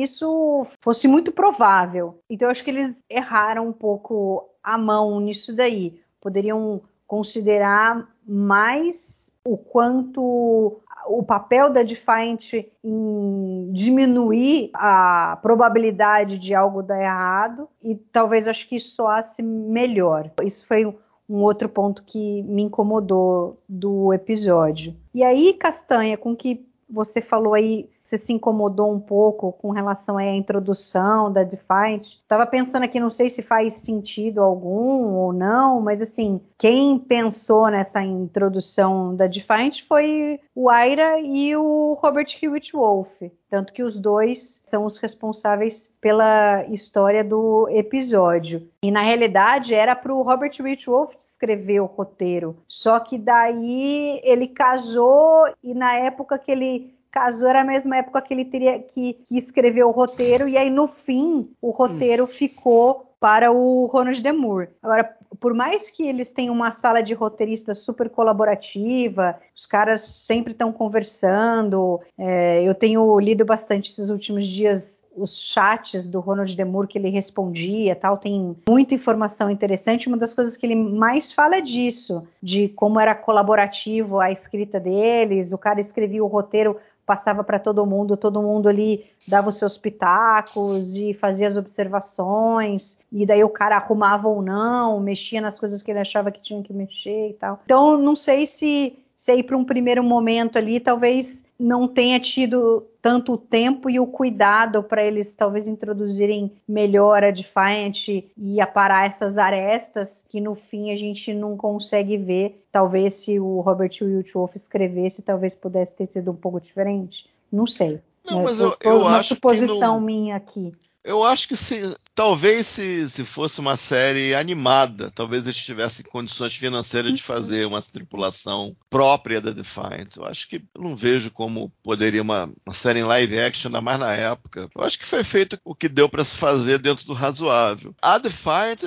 isso fosse muito provável. Então eu acho que eles erraram um pouco a mão nisso daí. Poderiam considerar mais o quanto o papel da Defiant em diminuir a probabilidade de algo dar errado e talvez acho que isso soasse melhor. Isso foi um outro ponto que me incomodou do episódio. E aí, Castanha, com que você falou aí você se incomodou um pouco com relação à introdução da Defiant. Estava pensando aqui, não sei se faz sentido algum ou não, mas assim, quem pensou nessa introdução da Defiant foi o Aira e o Robert Hewitt Wolf. Tanto que os dois são os responsáveis pela história do episódio. E na realidade era para o Robert Hewitt Wolf escrever o roteiro. Só que daí ele casou e na época que ele casou era a mesma época que ele teria que, que escrever o roteiro, e aí no fim o roteiro ficou para o Ronald Demur. Agora, por mais que eles tenham uma sala de roteiristas super colaborativa, os caras sempre estão conversando. É, eu tenho lido bastante esses últimos dias os chats do Ronald Demur que ele respondia, tal, tem muita informação interessante. Uma das coisas que ele mais fala é disso, de como era colaborativo a escrita deles. O cara escrevia o roteiro passava para todo mundo, todo mundo ali dava os seus pitacos e fazia as observações, e daí o cara arrumava ou não, mexia nas coisas que ele achava que tinha que mexer e tal. Então, não sei se, se aí para um primeiro momento ali, talvez não tenha tido tanto tempo e o cuidado para eles talvez introduzirem melhor a Defiant e aparar essas arestas que no fim a gente não consegue ver. Talvez se o Robert Wiltwoff escrevesse, talvez pudesse ter sido um pouco diferente. Não sei. Não, mas eu, eu, uma acho suposição minha aqui. Eu acho que se, talvez se, se fosse uma série animada, talvez eles tivessem condições financeiras de fazer uma tripulação própria da Defiant. Eu acho que eu não vejo como poderia uma, uma série em live action, ainda mais na época. Eu acho que foi feito o que deu para se fazer dentro do razoável. A Defiant,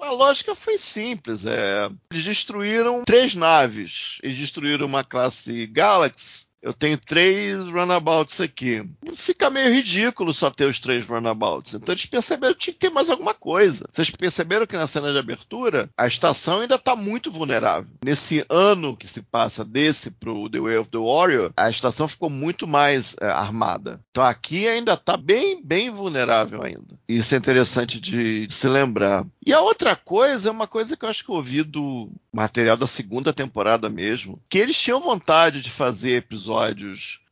a lógica foi simples. É, eles destruíram três naves. Eles destruíram uma classe Galaxy eu tenho três runabouts aqui. Fica meio ridículo só ter os três runabouts. Então eles perceberam que tinha que ter mais alguma coisa. Vocês perceberam que na cena de abertura a estação ainda está muito vulnerável. Nesse ano que se passa desse pro The Way of the Warrior, a estação ficou muito mais é, armada. Então aqui ainda está bem, bem vulnerável ainda. Isso é interessante de, de se lembrar. E a outra coisa é uma coisa que eu acho que eu ouvi do material da segunda temporada mesmo, que eles tinham vontade de fazer episódios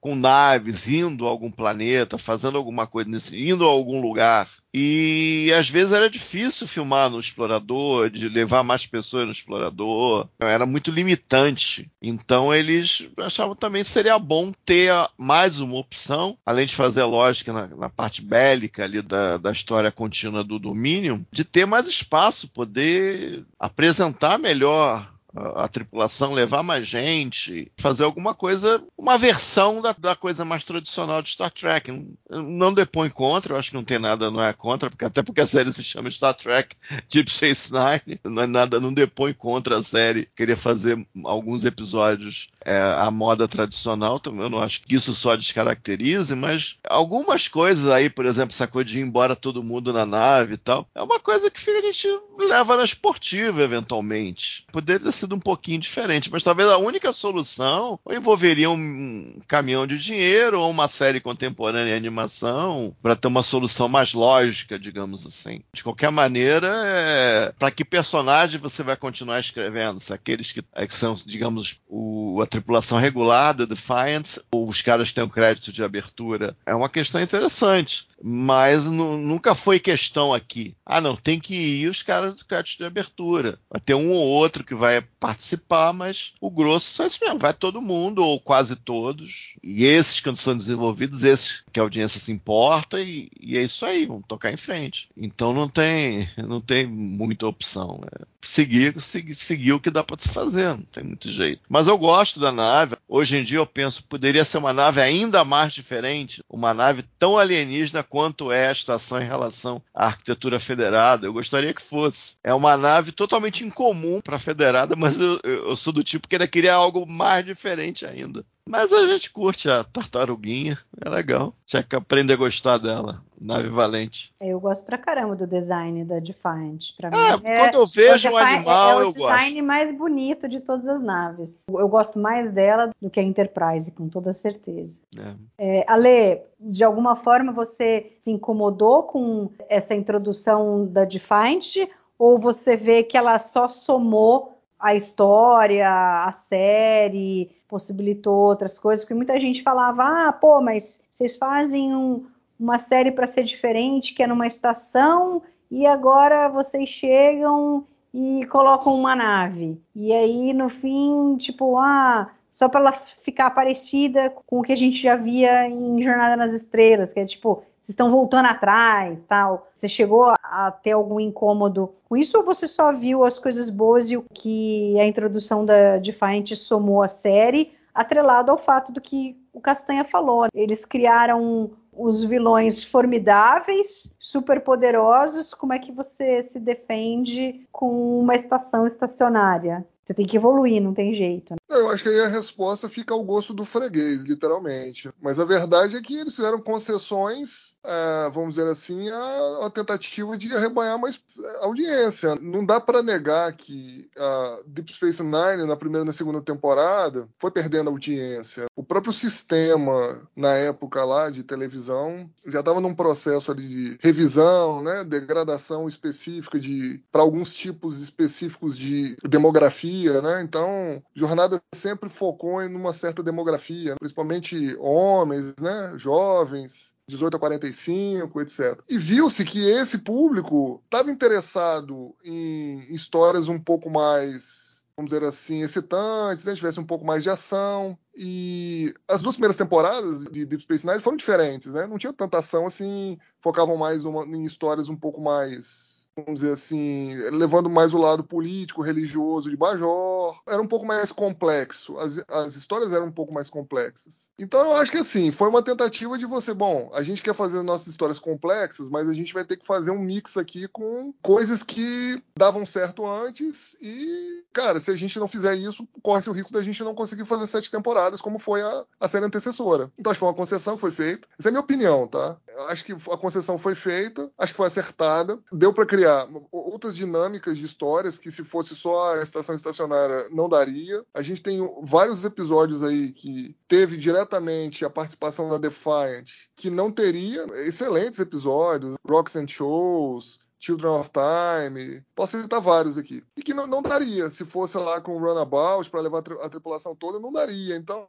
com naves indo a algum planeta, fazendo alguma coisa nesse, indo a algum lugar. E às vezes era difícil filmar no explorador, de levar mais pessoas no explorador, era muito limitante. Então eles achavam também que seria bom ter mais uma opção, além de fazer lógica na, na parte bélica ali da, da história contínua do domínio, de ter mais espaço, poder apresentar melhor a, tripulação, levar mais gente, fazer alguma coisa, uma versão da, da coisa mais tradicional de Star Trek. Não, não depõe contra, eu acho que não tem nada, não é contra, porque até porque a série se chama Star Trek Deep Space Nine, não é nada, não depõe contra a série querer fazer alguns episódios é, à moda tradicional, então eu não acho que isso só descaracterize, mas algumas coisas aí, por exemplo, essa coisa de ir embora todo mundo na nave e tal, é uma coisa que a gente leva na esportiva eventualmente. Poderia ter um pouquinho diferente, mas talvez a única solução envolveria um caminhão de dinheiro ou uma série contemporânea de animação para ter uma solução mais lógica, digamos assim. De qualquer maneira, é... para que personagem você vai continuar escrevendo? Se aqueles que, é, que são, digamos, o, a tripulação regular da Defiant, ou os caras têm o crédito de abertura, é uma questão interessante mas nunca foi questão aqui. Ah, não, tem que ir os caras do crédito de abertura. Vai ter um ou outro que vai participar, mas o grosso só isso mesmo. Vai todo mundo, ou quase todos. E esses que são desenvolvidos, esses que a audiência se importa, e, e é isso aí, vamos tocar em frente. Então não tem, não tem muita opção. É seguir, seguir, seguir o que dá para se fazer, não tem muito jeito. Mas eu gosto da nave. Hoje em dia eu penso, poderia ser uma nave ainda mais diferente, uma nave tão alienígena quanto é a estação em relação à arquitetura federada. Eu gostaria que fosse. É uma nave totalmente incomum para a federada, mas eu, eu, sou do tipo que ainda queria algo mais diferente ainda. Mas a gente curte a tartaruguinha, é legal. Tinha que aprender a gostar dela, nave valente. Eu gosto pra caramba do design da Defiant. Pra mim é, quando eu vejo um animal, é, eu gosto. É o design mais bonito de todas as naves. Eu gosto mais dela do que a Enterprise, com toda certeza. É. É, Ale, de alguma forma você se incomodou com essa introdução da Defiant? Ou você vê que ela só somou a história, a série, possibilitou outras coisas, porque muita gente falava, ah, pô, mas vocês fazem um, uma série para ser diferente, que é numa estação, e agora vocês chegam e colocam uma nave. E aí, no fim, tipo, ah, só para ela ficar parecida com o que a gente já via em Jornada nas Estrelas, que é tipo, vocês estão voltando atrás, tal. Você chegou a ter algum incômodo com isso ou você só viu as coisas boas e o que a introdução da Defiant somou à série, atrelado ao fato do que o Castanha falou. Eles criaram os vilões formidáveis, super poderosos, como é que você se defende com uma estação estacionária? Você tem que evoluir, não tem jeito. Né? Eu acho que aí a resposta fica ao gosto do freguês, literalmente. Mas a verdade é que eles fizeram concessões, é, vamos dizer assim, a, tentativa de arrebanhar mais audiência. Não dá para negar que a Deep Space Nine, na primeira e na segunda temporada, foi perdendo audiência. O próprio sistema, na época lá, de televisão, já estava num processo ali de revisão, né, degradação específica de para alguns tipos específicos de demografia, né? Então, jornada sempre focou em uma certa demografia, principalmente homens, né, jovens, 18 a 45, etc. E viu-se que esse público estava interessado em histórias um pouco mais, vamos dizer assim, excitantes, né? tivesse um pouco mais de ação. E as duas primeiras temporadas de Deep Space Nine foram diferentes, né? Não tinha tanta ação assim, focavam mais uma, em histórias um pouco mais vamos dizer assim, levando mais o lado político, religioso de Bajor. Era um pouco mais complexo. As, as histórias eram um pouco mais complexas. Então eu acho que assim, foi uma tentativa de você, bom, a gente quer fazer nossas histórias complexas, mas a gente vai ter que fazer um mix aqui com coisas que davam certo antes e, cara, se a gente não fizer isso, corre-se o risco da gente não conseguir fazer sete temporadas, como foi a, a série antecessora. Então acho que foi uma concessão que foi feita. Essa é a minha opinião, tá? Eu acho que a concessão foi feita, acho que foi acertada, deu para criar outras dinâmicas de histórias que se fosse só a estação estacionária não daria. A gente tem vários episódios aí que teve diretamente a participação da Defiant, que não teria excelentes episódios, Rocks and Shows, Children of Time, posso citar vários aqui. E que não, não daria, se fosse lá com o Runabout para levar a, tri a, tripulação toda, não daria. Então,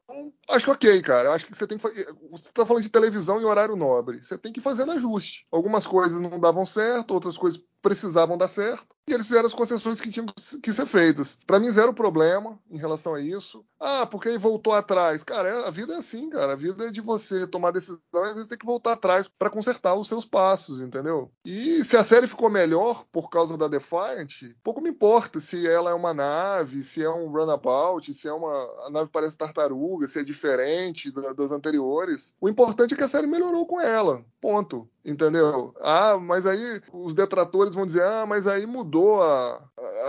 acho que ok, cara. Acho que você tem que Você está falando de televisão em horário nobre. Você tem que fazer no ajuste. Algumas coisas não davam certo, outras coisas precisavam dar certo e eles fizeram as concessões que tinham que ser feitas. Para mim, zero problema em relação a isso. Ah, porque ele voltou atrás. Cara, é, a vida é assim, cara. A vida é de você tomar decisão e às vezes tem que voltar atrás para consertar os seus passos, entendeu? E se a série ficou melhor por causa da Defiant, pouco me importa se ela é uma nave, se é um runabout, se é uma. A nave parece tartaruga, se é diferente das anteriores. O importante é que a série melhorou com ela. Ponto. Entendeu? Ah, mas aí os detratores vão dizer: ah, mas aí mudou a,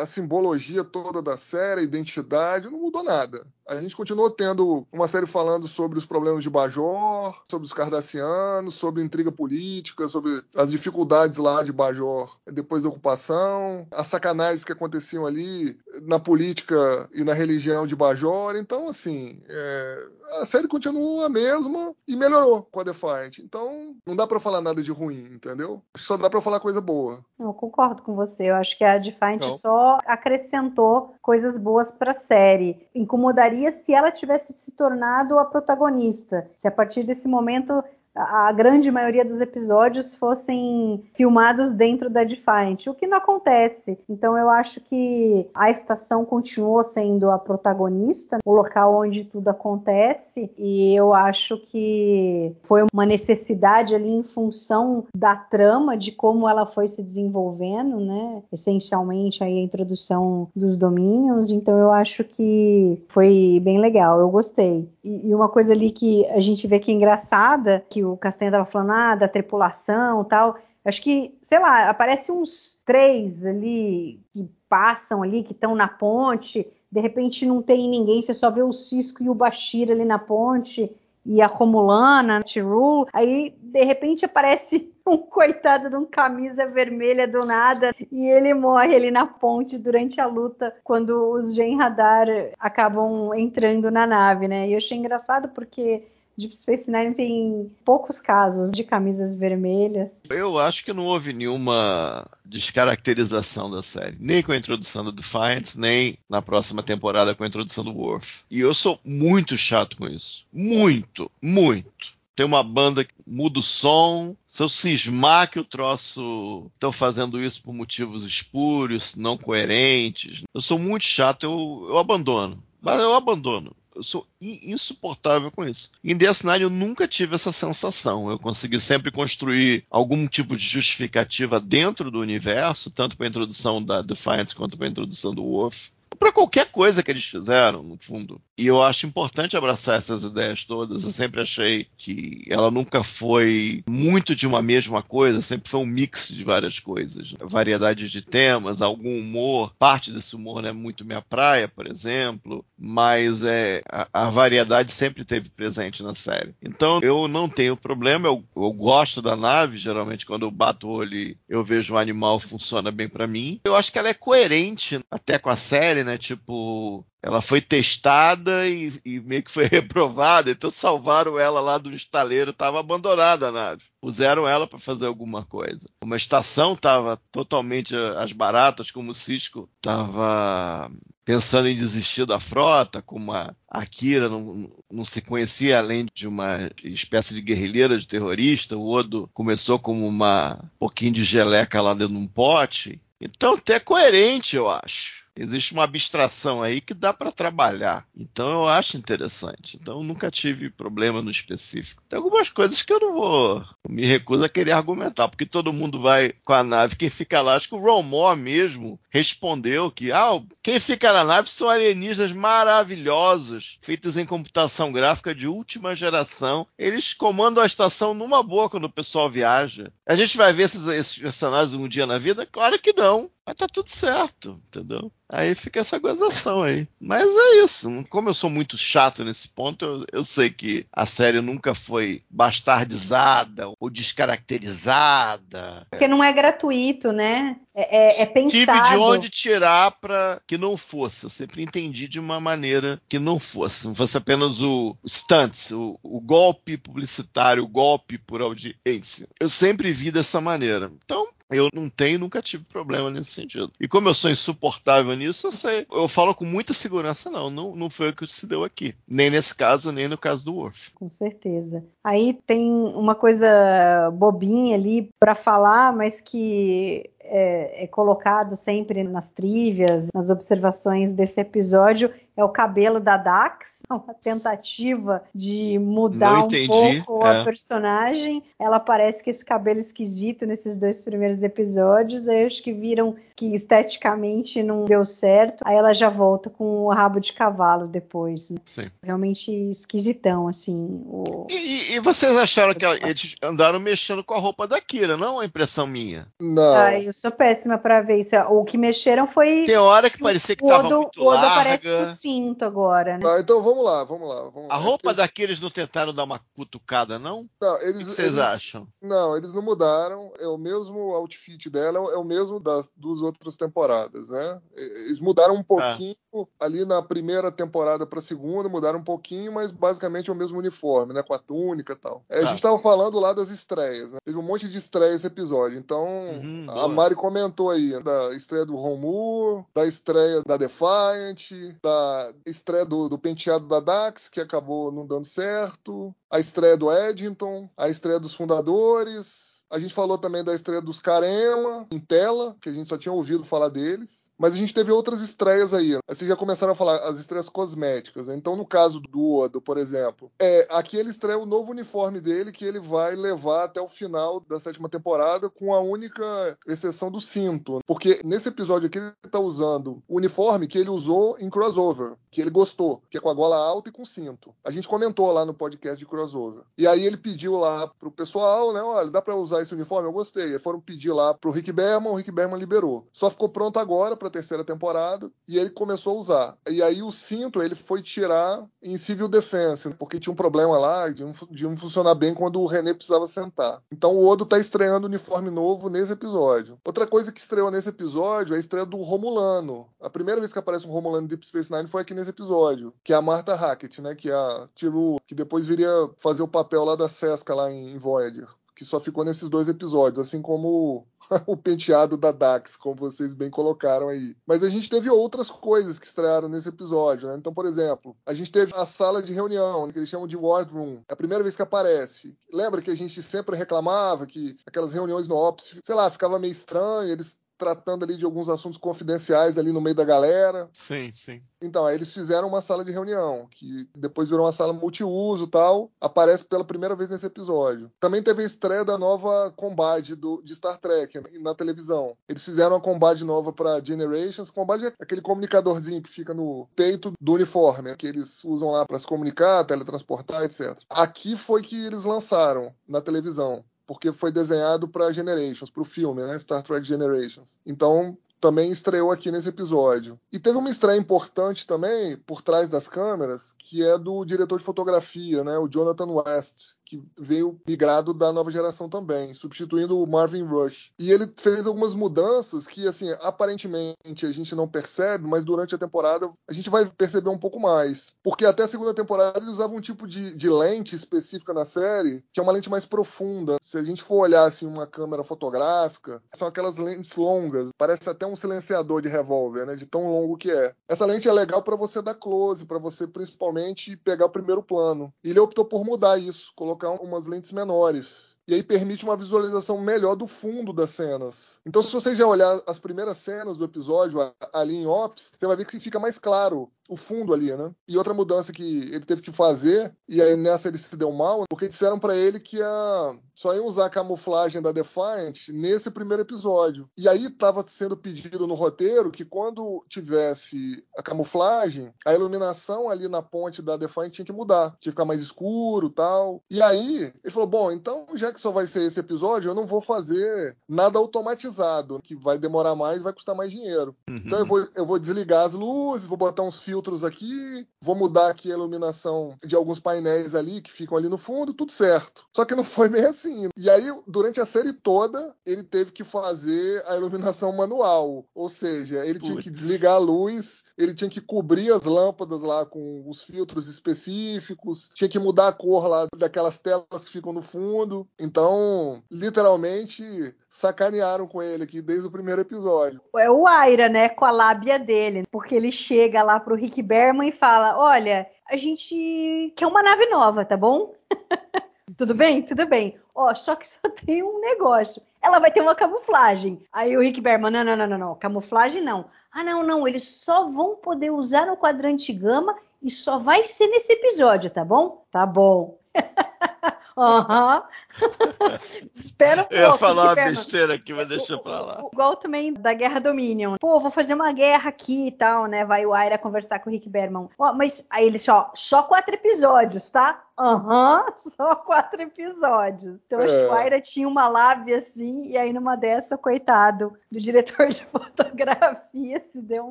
a simbologia toda da série, a identidade. Não mudou nada. A gente continuou tendo uma série falando sobre os problemas de Bajor, sobre os cardassianos, sobre intriga política, sobre as dificuldades lá de Bajor depois da ocupação, as sacanagens que aconteciam ali na política e na religião de Bajor. Então, assim, é, a série continua a mesma e melhorou com a Defiant. Então, não dá para falar nada de ruim, entendeu? Só dá para falar coisa boa. Eu concordo com você. Eu acho que a Defiant não. Só acrescentou coisas boas para a série. Incomodaria se ela tivesse se tornado a protagonista. Se a partir desse momento a grande maioria dos episódios fossem filmados dentro da Defiant, o que não acontece. Então eu acho que a estação continuou sendo a protagonista, o local onde tudo acontece, e eu acho que foi uma necessidade ali em função da trama, de como ela foi se desenvolvendo, né? Essencialmente aí a introdução dos domínios, então eu acho que foi bem legal, eu gostei. E, e uma coisa ali que a gente vê que é engraçada, que o Castanha estava falando, ah, da tripulação tal. Acho que, sei lá, aparece uns três ali que passam ali, que estão na ponte. De repente não tem ninguém, você só vê o Cisco e o Bashir ali na ponte e a Romulana, a Tyrul. Aí, de repente, aparece um coitado de um camisa vermelha do nada e ele morre ali na ponte durante a luta quando os Gen Radar acabam entrando na nave, né? E eu achei engraçado porque Deep Space Nine tem poucos casos de camisas vermelhas. Eu acho que não houve nenhuma descaracterização da série, nem com a introdução do Defiance, nem na próxima temporada com a introdução do Worf. E eu sou muito chato com isso. Muito, muito. Tem uma banda que muda o som, se eu cismar que o troço estão fazendo isso por motivos espúrios, não coerentes, eu sou muito chato, eu, eu abandono. Mas eu abandono eu sou insuportável com isso. Em DS9 eu nunca tive essa sensação. Eu consegui sempre construir algum tipo de justificativa dentro do universo, tanto para a introdução da Defiant quanto para a introdução do Wolf. Para qualquer coisa que eles fizeram, no fundo. E eu acho importante abraçar essas ideias todas. Eu sempre achei que ela nunca foi muito de uma mesma coisa, sempre foi um mix de várias coisas. Variedade de temas, algum humor. Parte desse humor não é muito minha praia, por exemplo, mas é, a, a variedade sempre teve presente na série. Então eu não tenho problema, eu, eu gosto da nave, geralmente quando eu bato o olho eu vejo um animal funciona bem para mim. Eu acho que ela é coerente até com a série, né? Tipo, ela foi testada e, e, meio que foi reprovada, então salvaram ela lá do estaleiro, estava abandonada a nave. Puseram ela para fazer alguma coisa. Uma estação estava totalmente as baratas, como o Cisco estava pensando em desistir da frota, como a Akira não, não se conhecia além de uma espécie de guerrilheira, de terrorista. O Odo começou como uma um pouquinho de geleca lá dentro de um pote. Então, até coerente, eu acho existe uma abstração aí que dá para trabalhar. Então eu acho interessante. Então eu nunca tive problema no específico. Tem algumas coisas que eu não vou me recuso a querer argumentar, porque todo mundo vai com a nave, quem fica lá, acho que o Ron Moore mesmo respondeu que ah, quem fica na nave são alienígenas maravilhosos, feitos em computação gráfica de última geração. Eles comandam a estação numa boa quando o pessoal viaja. A gente vai ver esses, esses personagens um dia na vida? Claro que não. Mas tá tudo certo, entendeu? Aí fica essa gozação aí. Mas é isso. Como eu sou muito chato nesse ponto, eu, eu sei que a série nunca foi bastardizada ou descaracterizada. Porque não é gratuito, né? É, é, é pensado. Tive de onde tirar para que não fosse. Eu sempre entendi de uma maneira que não fosse. Não fosse apenas o stunts, o, o golpe publicitário, o golpe por audiência. Eu sempre vi dessa maneira. Então, eu não tenho, nunca tive problema nesse sentido. E como eu sou insuportável nisso, eu sei. Eu falo com muita segurança, não. Não, não foi o que se deu aqui. Nem nesse caso, nem no caso do Worf. Com certeza. Aí tem uma coisa bobinha ali para falar, mas que é, é, colocado sempre nas trivias, nas observações desse episódio, é o cabelo da Dax, uma tentativa de mudar um pouco é. a personagem. Ela parece que esse cabelo esquisito nesses dois primeiros episódios, aí acho que viram que esteticamente não deu certo. Aí ela já volta com o rabo de cavalo depois. Né? Sim. Realmente esquisitão, assim. O... E, e, vocês acharam que eles andaram mexendo com a roupa da Kira, não? A impressão minha. Não. Ah, eu sou péssima para ver isso. O que mexeram foi. Tem hora que parecia que tava Odo, muito larga. aparece o cinto agora, né? Ah, então vamos lá, vamos lá. Vamos a roupa daqueles não tentaram dar uma cutucada, não? Não, eles. O que vocês eles, acham? Não, eles não mudaram. É o mesmo outfit dela, é o mesmo das duas outras temporadas, né? Eles mudaram um pouquinho ah. ali na primeira temporada para a segunda, mudaram um pouquinho, mas basicamente é o mesmo uniforme, né? Com a túnica e tal. É, ah. A gente estava falando lá das estreias, né? Teve um monte de estreias esse episódio. Então, uhum, a boa. Mari comentou aí da estreia do Romur, da estreia da Defiant, da estreia do, do penteado da Dax, que acabou não dando certo, a estreia do Eddington, a estreia dos fundadores a gente falou também da estreia dos Carema em tela, que a gente só tinha ouvido falar deles. Mas a gente teve outras estreias aí. Vocês já começaram a falar as estreias cosméticas. Né? Então, no caso do Odo, por exemplo, é, aqui ele estreia o novo uniforme dele que ele vai levar até o final da sétima temporada, com a única exceção do cinto. Porque nesse episódio aqui ele está usando o uniforme que ele usou em crossover, que ele gostou, que é com a gola alta e com cinto. A gente comentou lá no podcast de crossover. E aí ele pediu lá pro pessoal, né? Olha, dá para usar esse uniforme? Eu gostei. Aí foram pedir lá pro Rick Berman, o Rick Berman liberou. Só ficou pronto agora pra terceira temporada e ele começou a usar. E aí o cinto ele foi tirar em Civil Defense, porque tinha um problema lá de não, de não funcionar bem quando o René precisava sentar. Então o Odo tá estreando uniforme novo nesse episódio. Outra coisa que estreou nesse episódio é a estreia do Romulano. A primeira vez que aparece um Romulano em Deep Space Nine foi aqui nesse episódio, que é a Martha Hackett, né? Que é a Tiru, que depois viria fazer o papel lá da Sesca lá em Voyager que só ficou nesses dois episódios, assim como o penteado da Dax, como vocês bem colocaram aí. Mas a gente teve outras coisas que estrearam nesse episódio, né? Então, por exemplo, a gente teve a sala de reunião, que eles chamam de Wardroom. É a primeira vez que aparece. Lembra que a gente sempre reclamava que aquelas reuniões no Ops, sei lá, ficava meio estranho, eles tratando ali de alguns assuntos confidenciais ali no meio da galera. Sim, sim. Então, aí eles fizeram uma sala de reunião, que depois virou uma sala multiuso tal. Aparece pela primeira vez nesse episódio. Também teve a estreia da nova Combate do, de Star Trek na televisão. Eles fizeram uma Combate nova para Generations. Combate é aquele comunicadorzinho que fica no peito do uniforme, que eles usam lá para se comunicar, teletransportar, etc. Aqui foi que eles lançaram na televisão porque foi desenhado para Generations, para o filme, né? Star Trek Generations. Então também estreou aqui nesse episódio. E teve uma estreia importante também por trás das câmeras, que é do diretor de fotografia, né, o Jonathan West, que veio migrado da nova geração também, substituindo o Marvin Rush. E ele fez algumas mudanças que, assim, aparentemente a gente não percebe, mas durante a temporada a gente vai perceber um pouco mais. Porque até a segunda temporada ele usava um tipo de, de lente específica na série, que é uma lente mais profunda. Se a gente for olhar, assim, uma câmera fotográfica, são aquelas lentes longas, parece até um silenciador de revólver, né, de tão longo que é. Essa lente é legal para você dar close, para você principalmente pegar o primeiro plano. E ele optou por mudar isso, colocar colocar umas lentes menores. E aí permite uma visualização melhor do fundo das cenas. Então, se você já olhar as primeiras cenas do episódio ali em Ops, você vai ver que fica mais claro o fundo ali, né? E outra mudança que ele teve que fazer, e aí nessa ele se deu mal, porque disseram para ele que a... só iam usar a camuflagem da Defiant nesse primeiro episódio. E aí estava sendo pedido no roteiro que quando tivesse a camuflagem, a iluminação ali na ponte da Defiant tinha que mudar, tinha que ficar mais escuro tal. E aí ele falou: bom, então já que só vai ser esse episódio, eu não vou fazer nada automatizado, que vai demorar mais, vai custar mais dinheiro. Uhum. Então eu vou, eu vou desligar as luzes, vou botar uns filtros aqui, vou mudar aqui a iluminação de alguns painéis ali que ficam ali no fundo, tudo certo. Só que não foi bem assim. E aí, durante a série toda, ele teve que fazer a iluminação manual. Ou seja, ele tinha que desligar a luz, ele tinha que cobrir as lâmpadas lá com os filtros específicos, tinha que mudar a cor lá daquelas telas que ficam no fundo. Então, literalmente, sacanearam com ele aqui desde o primeiro episódio. É o Aira, né, com a lábia dele, porque ele chega lá pro Rick Berman e fala: "Olha, a gente quer uma nave nova, tá bom?" Tudo bem? Tudo bem. Ó, só que só tem um negócio. Ela vai ter uma camuflagem. Aí o Rick Berman, não, não, não, não, não. Camuflagem não. Ah, não, não. Eles só vão poder usar no quadrante gama e só vai ser nesse episódio, tá bom? Tá bom. Aham. Espera um pouco. Eu ia falar uma besteira aqui, mas deixa pra lá. Igual também da Guerra Dominion. Pô, vou fazer uma guerra aqui e tal, né? Vai o Aira conversar com o Rick Berman. Ó, mas aí ele só, só quatro episódios, tá? Aham, uhum, só quatro episódios. Então, é. acho que o é. Aira tinha uma lábia assim, e aí numa dessa, coitado do diretor de fotografia se deu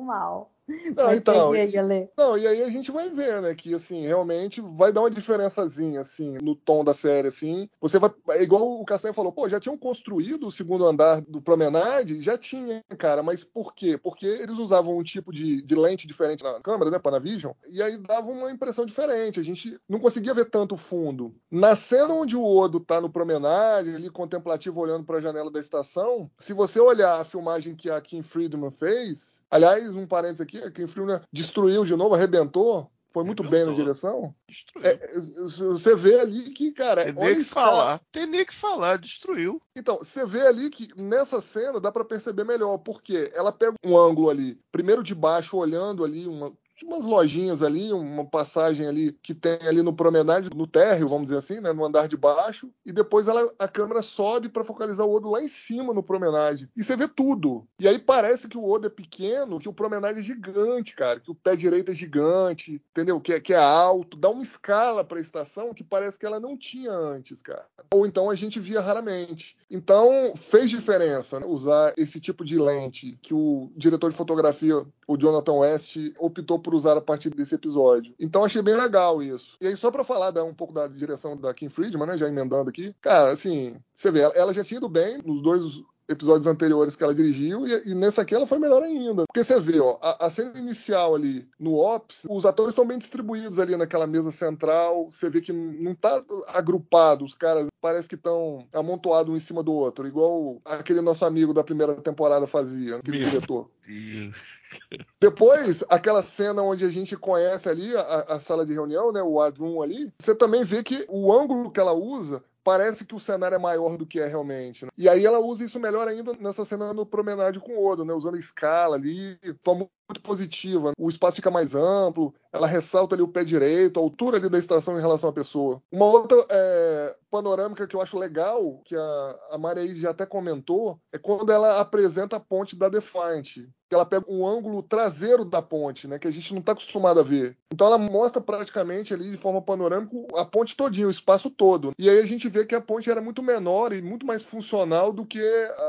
mal. Não, então, e, não, e aí a gente vai ver, né, que assim, realmente vai dar uma diferençazinha assim no tom da série assim. Você vai é igual o Castanha falou, pô, já tinham construído o segundo andar do Promenade, já tinha, cara, mas por quê? Porque eles usavam um tipo de, de lente diferente na câmera, né, Panavision, e aí dava uma impressão diferente. A gente não conseguia ver tanto fundo. Na cena onde o Odo tá no Promenade, ali contemplativo olhando para a janela da estação, se você olhar a filmagem que a Kim Friedman fez, aliás, um parênteses aqui, que o Freeman destruiu de novo, arrebentou. Foi muito bem na direção. É, você vê ali que, cara. Tem nem que falar. Tem nem que falar, destruiu. Então, você vê ali que nessa cena dá para perceber melhor, porque ela pega um ângulo ali, primeiro de baixo, olhando ali, uma, umas lojinhas ali, uma passagem ali que tem ali no promenade, no térreo, vamos dizer assim, né, no andar de baixo, e depois ela, a câmera sobe para focalizar o Odo lá em cima no promenade. E você vê tudo. E aí parece que o Odo é pequeno, que o promenade é gigante, cara, que o pé direito é gigante, entendeu? Que é, que é alto, dá uma escala para a estação que parece que ela não tinha antes, cara. Ou então a gente via raramente. Então fez diferença né, usar esse tipo de lente que o diretor de fotografia, o Jonathan West, optou por por usar a partir desse episódio. Então achei bem legal isso. E aí, só para falar um pouco da direção da Kim Friedman, né, já emendando aqui, cara, assim, você vê, ela já tinha ido bem nos dois episódios anteriores que ela dirigiu, e, e nessa aqui ela foi melhor ainda. Porque você vê, ó, a, a cena inicial ali no Ops, os atores estão bem distribuídos ali naquela mesa central, você vê que não tá agrupado, os caras parece que estão amontoados um em cima do outro, igual aquele nosso amigo da primeira temporada fazia, aquele Meu diretor. Deus. Depois, aquela cena onde a gente conhece ali a, a sala de reunião, né, o wardroom ali, você também vê que o ângulo que ela usa parece que o cenário é maior do que é realmente. Né? E aí ela usa isso melhor ainda nessa cena no promenade com o Odo, né? Usando a escala ali, forma muito positiva. O espaço fica mais amplo, ela ressalta ali o pé direito, a altura ali da estação em relação à pessoa. Uma outra é, panorâmica que eu acho legal, que a, a Maria já até comentou, é quando ela apresenta a ponte da Defiant ela pega um ângulo traseiro da ponte, né, que a gente não está acostumado a ver. Então ela mostra praticamente ali de forma panorâmica a ponte todinha, o espaço todo. E aí a gente vê que a ponte era muito menor e muito mais funcional do que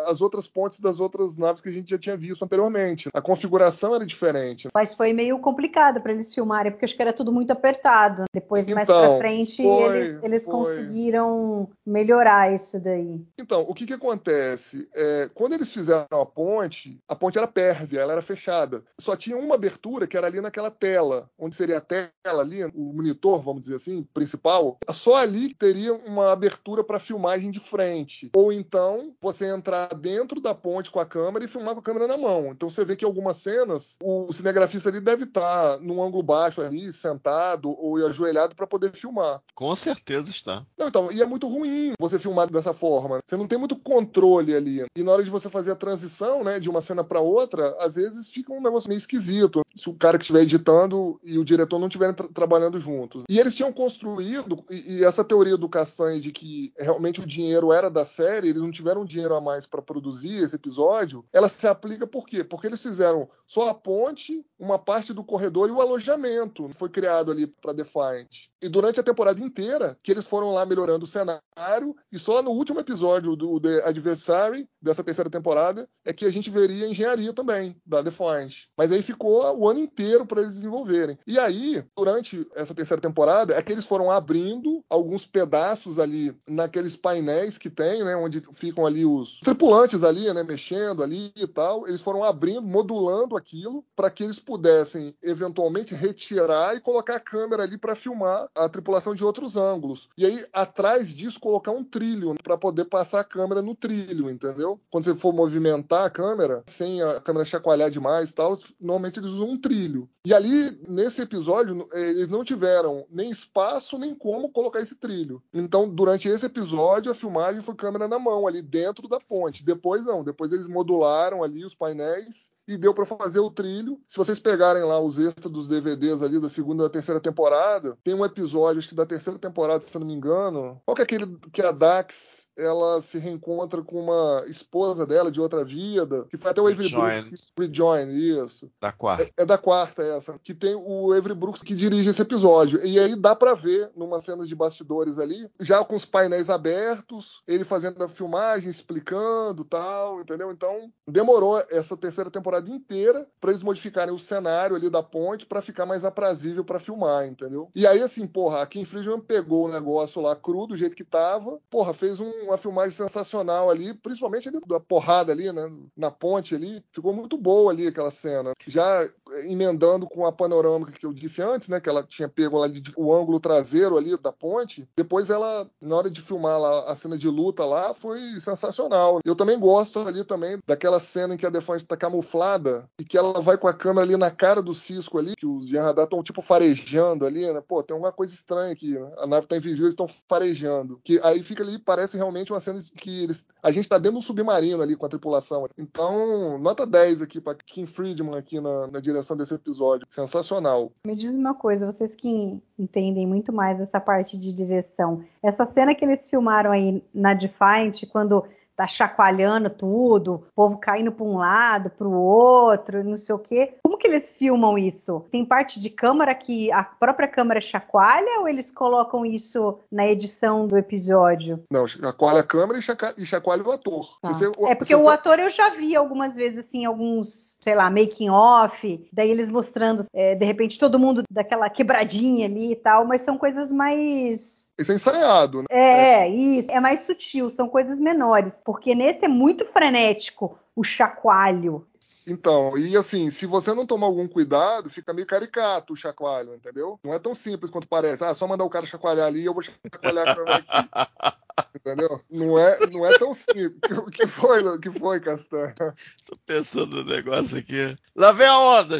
as outras pontes das outras naves que a gente já tinha visto anteriormente. A configuração era diferente. Mas foi meio complicado para eles filmarem, porque acho que era tudo muito apertado. Depois, então, mais para frente, foi, eles, eles conseguiram melhorar isso daí. Então, o que, que acontece? É, quando eles fizeram a ponte, a ponte era pérvia ela era fechada. Só tinha uma abertura que era ali naquela tela, onde seria a tela ali, o monitor, vamos dizer assim, principal. Só ali teria uma abertura para filmagem de frente. Ou então você entrar dentro da ponte com a câmera e filmar com a câmera na mão. Então você vê que algumas cenas o cinegrafista ali deve estar tá num ângulo baixo ali, sentado ou ajoelhado para poder filmar. Com certeza está. Não, então, e é muito ruim você filmar dessa forma. Você não tem muito controle ali. E na hora de você fazer a transição, né, de uma cena para outra, às vezes fica um negócio meio esquisito se o cara que estiver editando e o diretor não estiverem tra trabalhando juntos. E eles tinham construído, e, e, essa teoria do Castanhe de que realmente o dinheiro era da série, eles não tiveram dinheiro a mais para produzir esse episódio, ela se aplica por quê? Porque eles fizeram só a ponte, uma parte do corredor e o alojamento foi criado ali para Defiant. E durante a temporada inteira, que eles foram lá melhorando o cenário, e só no último episódio do The Adversary, dessa terceira temporada, é que a gente veria engenharia também da Defiant. Mas aí ficou o ano inteiro para eles desenvolverem. E aí, durante essa terceira temporada, é que eles foram abrindo alguns pedaços ali naqueles painéis que tem, né, onde ficam ali os tripulantes ali, né, mexendo ali e tal. Eles foram abrindo, modulando aquilo para que eles pudessem eventualmente retirar e colocar a câmera ali para filmar a tripulação de outros ângulos. E aí atrás disso colocar um trilho para poder passar a câmera no trilho, entendeu? Quando você for movimentar a câmera sem a câmera chacoalhar demais e tal, normalmente eles usam um trilho. E ali, nesse episódio, eles não tiveram nem espaço nem como colocar esse trilho. Então, durante esse episódio, a filmagem foi câmera na mão, ali dentro da ponte. Depois, não. Depois eles modularam ali os painéis e deu para fazer o trilho. Se vocês pegarem lá os extras dos DVDs ali da segunda e da terceira temporada, tem um episódio, acho que da terceira temporada, se eu não me engano. Qual que é aquele que a Dax ela se reencontra com uma esposa dela de outra vida, que foi até o Avery Brooks que rejoin, isso. Da quarta. É, é, da quarta essa, que tem o Avery Brooks que dirige esse episódio. E aí dá para ver numa cena de bastidores ali, já com os painéis abertos, ele fazendo a filmagem, explicando, tal, entendeu? Então, demorou essa terceira temporada inteira para eles modificarem o cenário ali da ponte para ficar mais aprazível para filmar, entendeu? E aí assim, porra, a Kim Friedman pegou o negócio lá cru do jeito que tava, porra, fez um uma filmagem sensacional ali, principalmente ali da porrada ali, né? Na ponte ali. Ficou muito boa ali aquela cena. Já emendando com a panorâmica que eu disse antes, né? Que ela tinha pego lá de, o ângulo traseiro ali da ponte. Depois ela, na hora de filmar lá, a cena de luta lá, foi sensacional. Eu também gosto ali também daquela cena em que a Defante tá camuflada e que ela vai com a câmera ali na cara do Cisco ali, que os Jean Radar estão tipo farejando ali, né? Pô, tem alguma coisa estranha aqui, né? A nave tá invisível, eles estão farejando. Que aí fica ali, parece realmente realmente uma cena que eles, a gente está dentro de um submarino ali com a tripulação. Então, nota 10 aqui para Kim Friedman aqui na, na, direção desse episódio. Sensacional. Me diz uma coisa, vocês que entendem muito mais essa parte de direção. Essa cena que eles filmaram aí na Defiant, quando tá chacoalhando tudo, o povo caindo para um lado, para o outro, não sei o quê. Como que eles filmam isso? Tem parte de câmera que a própria câmera chacoalha ou eles colocam isso na edição do episódio? Não, chacoalha a câmera e, chacoalha o ator. Tá. Você, é porque o ator eu já vi algumas vezes assim, alguns, sei lá, making off, daí eles mostrando, é, de repente todo mundo daquela quebradinha ali e tal, mas são coisas mais isso é ensaiado, né? É, é, isso. É mais sutil, são coisas menores. Porque nesse é muito frenético o chacoalho. Então, e assim, se você não tomar algum cuidado, fica meio caricato o chacoalho, entendeu? Não é tão simples quanto parece. Ah, só mandar o cara chacoalhar ali e eu vou chacoalhar aqui. Entendeu? Não é, não é tão simples. O que foi, o que foi, Castanha? Tô pensando no negócio aqui. Lá vem a onda!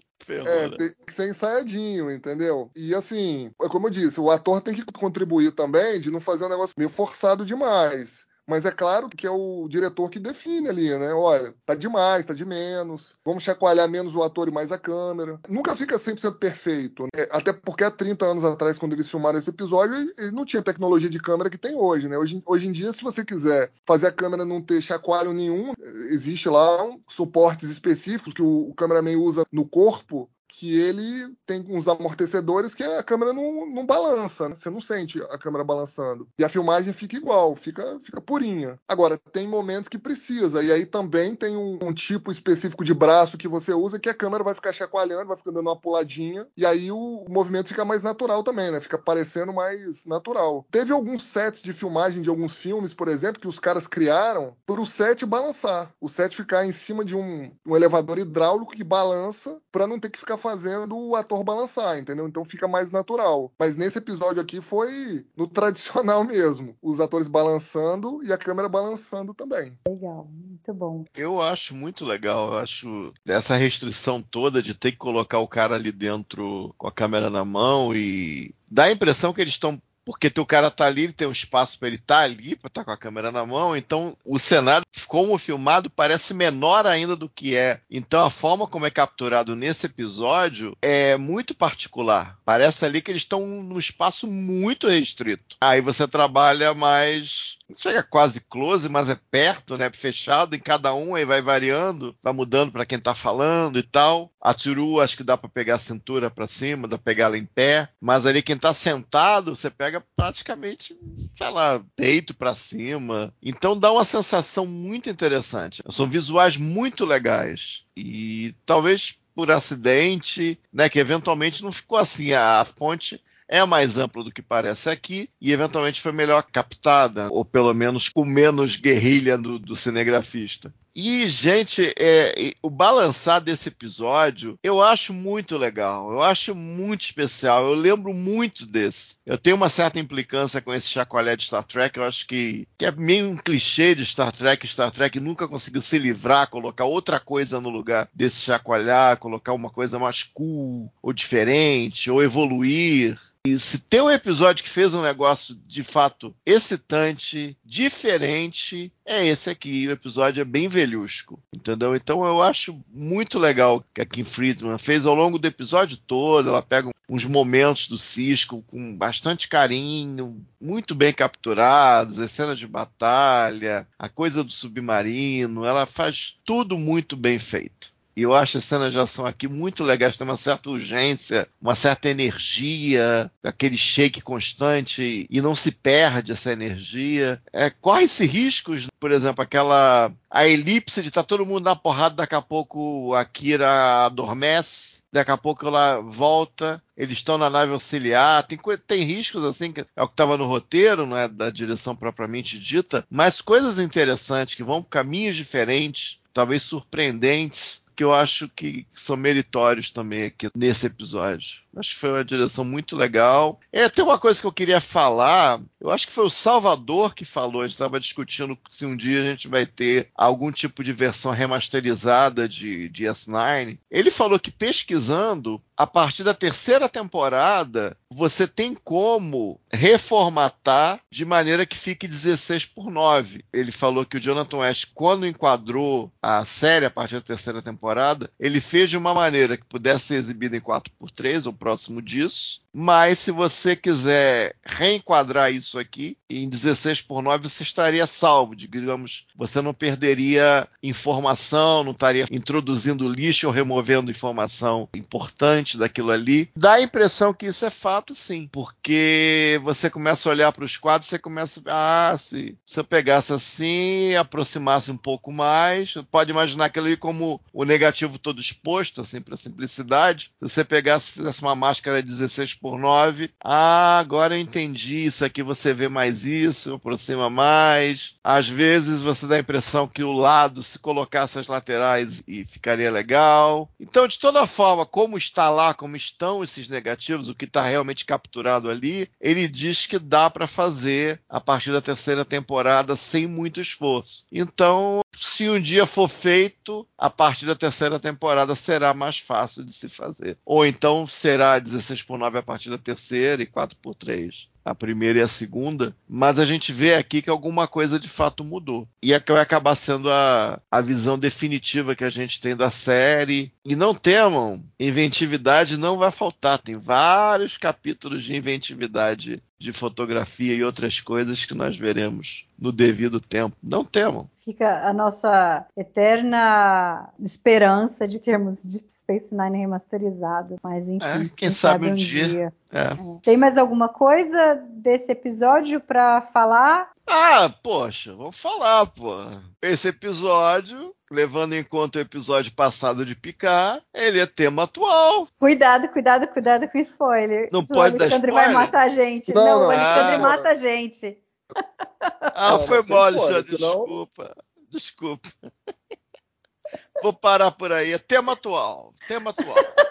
Ferrou, é, né? tem que ser ensaiadinho, entendeu? E assim, é como eu disse, o ator tem que contribuir também de não fazer um negócio meio forçado demais. Mas é claro que é o diretor que define ali, né? Olha, tá demais, tá de menos. Vamos chacoalhar menos o ator e mais a câmera. Nunca fica 100% perfeito. Né? Até porque há 30 anos atrás, quando eles filmaram esse episódio, ele não tinha tecnologia de câmera que tem hoje, né? Hoje, hoje em dia, se você quiser fazer a câmera não ter chacoalho nenhum, existe lá um, suportes específicos que o, o cameraman usa no corpo que ele tem uns amortecedores que a câmera não, não balança, né? você não sente a câmera balançando. E a filmagem fica igual, fica, fica purinha. Agora, tem momentos que precisa, e aí também tem um, um, tipo específico de braço que você usa que a câmera vai ficar chacoalhando, vai ficar dando uma puladinha, e aí o, o movimento fica mais natural também, né? Fica parecendo mais natural. Teve alguns sets de filmagem de alguns filmes, por exemplo, que os caras criaram para o set balançar. O set ficar em cima de um, um elevador hidráulico que balança para não ter que ficar fazendo o ator balançar, entendeu? Então fica mais natural. Mas nesse episódio aqui foi no tradicional mesmo. Os atores balançando e a câmera balançando também. Legal, muito bom. Eu acho muito legal. Eu acho essa restrição toda de ter que colocar o cara ali dentro com a câmera na mão e dá a impressão que eles estão porque teu cara tá ali, tem um espaço para ele estar tá ali, para estar tá com a câmera na mão, então o cenário, como filmado, parece menor ainda do que é. Então a forma como é capturado nesse episódio é muito particular. Parece ali que eles estão num espaço muito restrito. Aí você trabalha mais não chega quase close, mas é perto, né? Fechado em cada um, aí vai variando, vai mudando para quem tá falando e tal. A Turu, acho que dá para pegar a cintura para cima, dá pra pegar ela em pé, mas ali quem tá sentado, você pega praticamente, sei lá, peito para cima. Então dá uma sensação muito interessante. São visuais muito legais. E talvez por acidente, né, que eventualmente não ficou assim a fonte é mais ampla do que parece aqui e eventualmente foi melhor captada, ou pelo menos com menos guerrilha do, do cinegrafista. E, gente, é, o balançar desse episódio eu acho muito legal, eu acho muito especial, eu lembro muito desse. Eu tenho uma certa implicância com esse chacoalhé de Star Trek, eu acho que, que é meio um clichê de Star Trek. Star Trek nunca conseguiu se livrar, colocar outra coisa no lugar desse chacoalhar, colocar uma coisa mais cool, ou diferente, ou evoluir. E se tem um episódio que fez um negócio de fato excitante, diferente, é esse aqui. O episódio é bem velhusco, entendeu? Então eu acho muito legal que a Kim Friedman fez ao longo do episódio todo. Ela pega uns momentos do Cisco com bastante carinho, muito bem capturados, as cenas de batalha, a coisa do submarino. Ela faz tudo muito bem feito. E eu acho as cenas de ação aqui muito legais, tem uma certa urgência, uma certa energia, aquele shake constante e não se perde essa energia. É, Corre-se riscos, por exemplo, aquela a elipse de tá todo mundo na porrada, daqui a pouco a Kira adormece, daqui a pouco ela volta, eles estão na nave auxiliar, tem, tem riscos assim, que é o que estava no roteiro, não é da direção propriamente dita, mas coisas interessantes que vão por caminhos diferentes, talvez surpreendentes que eu acho que são meritórios também aqui nesse episódio. Acho que foi uma direção muito legal. É, tem uma coisa que eu queria falar. Eu acho que foi o Salvador que falou. A gente estava discutindo se um dia a gente vai ter algum tipo de versão remasterizada de, de S9. Ele falou que pesquisando, a partir da terceira temporada, você tem como reformatar de maneira que fique 16 por 9. Ele falou que o Jonathan West, quando enquadrou a série a partir da terceira temporada, ele fez de uma maneira que pudesse ser exibida em 4 por 3 ou próximo disso. Mas se você quiser reenquadrar isso aqui em 16 por 9, você estaria salvo. Digamos, você não perderia informação, não estaria introduzindo lixo ou removendo informação importante daquilo ali. Dá a impressão que isso é fato, sim, porque você começa a olhar para os quadros, você começa a ah, se, se eu pegasse assim, aproximasse um pouco mais, pode imaginar aquilo ali como o negativo todo exposto, assim, para simplicidade. Se você pegasse, fizesse uma máscara 16 por 9. Ah, agora eu entendi. Isso aqui você vê mais isso, aproxima mais. Às vezes você dá a impressão que o lado, se colocasse as laterais, e ficaria legal. Então, de toda forma, como está lá, como estão esses negativos, o que está realmente capturado ali, ele diz que dá para fazer a partir da terceira temporada sem muito esforço. Então, se um dia for feito, a partir da terceira temporada será mais fácil de se fazer. Ou então será 16 por 9 a partir da terceira e 4 por 3 a primeira e a segunda, mas a gente vê aqui que alguma coisa de fato mudou. E é que vai acabar sendo a, a visão definitiva que a gente tem da série. E não temam, inventividade não vai faltar. Tem vários capítulos de inventividade de fotografia e outras coisas que nós veremos no devido tempo. Não temam. Fica a nossa eterna esperança de termos Deep Space Nine remasterizado, mas enfim. É, quem, quem sabe, sabe, um dia. dia. É. É. Tem mais alguma coisa desse episódio para falar? Ah, poxa, vamos falar, pô. Esse episódio, levando em conta o episódio passado de Picar, ele é tema atual. Cuidado, cuidado, cuidado com spoiler. Não o pode dar spoiler. O Alexandre vai matar a gente. Não, não, não. o Alexandre ah, mata a gente. Ah, foi mole, já. Desculpa. Desculpa. Vou parar por aí. É tema atual. Tema atual.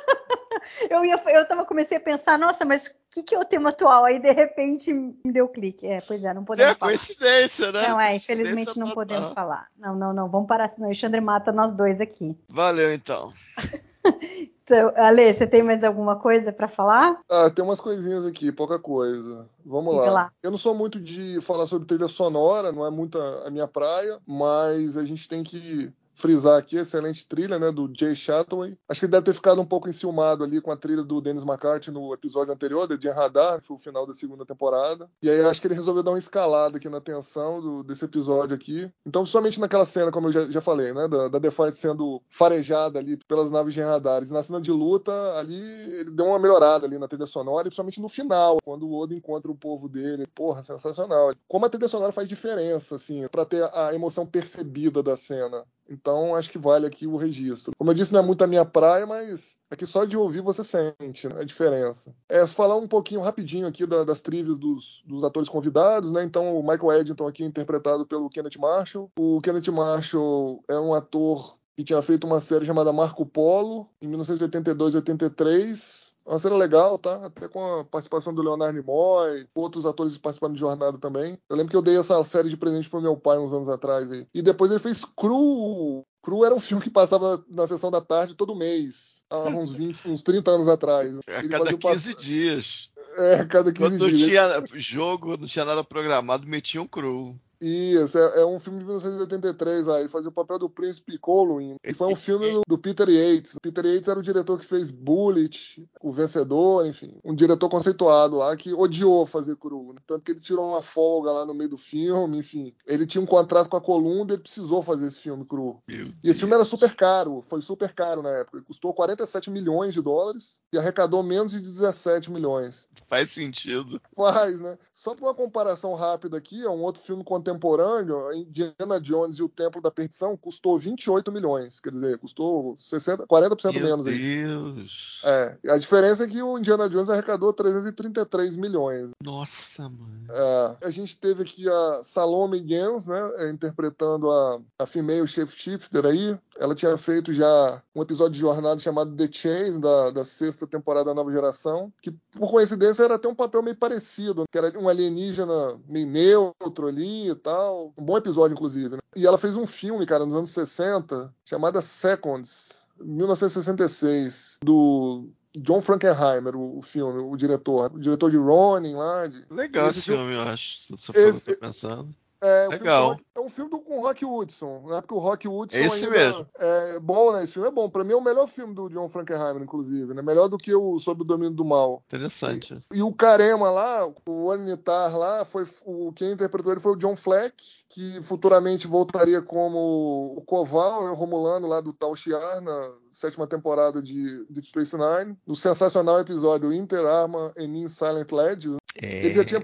eu, ia, eu tava, comecei a pensar, nossa, mas o que, que é o tema atual? Aí, de repente, me deu clique. É, pois é, não podemos é, falar. É coincidência, né? Não, é, infelizmente não podemos falar. Não, não, não, vamos parar, senão o Alexandre mata nós dois aqui. Valeu, então. então Ale, você tem mais alguma coisa para falar? Ah, tem umas coisinhas aqui, pouca coisa. Vamos lá. lá. Eu não sou muito de falar sobre trilha sonora, não é muito a minha praia, mas a gente tem que frisar aqui, excelente trilha, né, do Jay Chataway. Acho que ele deve ter ficado um pouco enciumado ali com a trilha do Dennis McCarthy no episódio anterior, de Radar, que foi o final da segunda temporada. E aí acho que ele resolveu dar uma escalada aqui na tensão do, desse episódio aqui. Então, somente naquela cena, como eu já, já falei, né, da, da Defiant sendo farejada ali pelas naves de radares. Na cena de luta, ali, ele deu uma melhorada ali na trilha sonora, e principalmente no final, quando o Odo encontra o povo dele. Porra, sensacional. Como a trilha sonora faz diferença, assim, para ter a emoção percebida da cena. Então acho que vale aqui o registro. Como eu disse, não é muito a minha praia, mas aqui só de ouvir você sente né, a diferença. É falar um pouquinho rapidinho aqui da, das trivias dos, dos, atores convidados, né? Então o Michael Eddington aqui é interpretado pelo Kenneth Marshall. O Kenneth Marshall é um ator que tinha feito uma série chamada Marco Polo em 1982 83 uma série legal, tá? Até com a participação do Leonardo Nimoy, outros atores participando de Jornada também. Eu lembro que eu dei essa série de presente pro meu pai uns anos atrás aí. E depois ele fez Cru. Cru era um filme que passava na sessão da tarde todo mês. Há uns 20, uns 30 anos atrás. A cada 15 dias. É, a cada 15 Quando dias. Quando tinha jogo, não tinha nada programado, metia um cru. Isso, é, é, um filme de 1983, aí ele fazia o papel do príncipe Colwyn, e foi um filme do, do, Peter Yates. Peter Yates era o diretor que fez Bullet, O Vencedor, enfim, um diretor conceituado lá que odiou fazer cru, né? tanto que ele tirou uma folga lá no meio do filme, enfim. Ele tinha um contrato com a Columbia, ele precisou fazer esse filme cru. e esse filme era super caro, foi super caro na época, ele custou 47 milhões de dólares e arrecadou menos de 17 milhões. Faz sentido. Faz, né? Só para uma comparação rápida aqui, é um outro filme contemporâneo, Indiana Jones e o Templo da Perdição, custou 28 milhões. Quer dizer, custou 60, 40% Meu menos. Meu Deus! Aí. É, a diferença é que o Indiana Jones arrecadou 333 milhões. Nossa, mano. É, a gente teve aqui a Salome Gans, né, interpretando a, a female chef shifter aí. Ela tinha feito já um episódio de jornada chamado The Chase, da, da sexta temporada da Nova Geração, que por coincidência era até um papel meio parecido, que era um alienígena meio neutro ali e tal. Um bom episódio, inclusive. Né? E ela fez um filme, cara, nos anos 60, chamada Seconds, 1966, do John Frankenheimer, o, filme, o diretor. O diretor de Ronin lá. De... Legal esse filme, filme, eu acho. Se esse, eu tô pensando. É, Legal. é um filme do, com o Rock Hudson, né? Porque o Rock Hudson. Esse ainda, mesmo. É bom, né? Esse filme é bom. Pra mim é o melhor filme do John Frankenheimer, inclusive, né? Melhor do que o Sob o Domínio do Mal. Interessante. E, e o Carema lá, o Anitar lá, foi o quem interpretou ele foi o John Fleck, que futuramente voltaria como o Koval, né? O Romulano lá do Tal Shiar na sétima temporada de Deep Space Nine, no sensacional episódio Inter Arma and Silent Ledges. É... Ele já tinha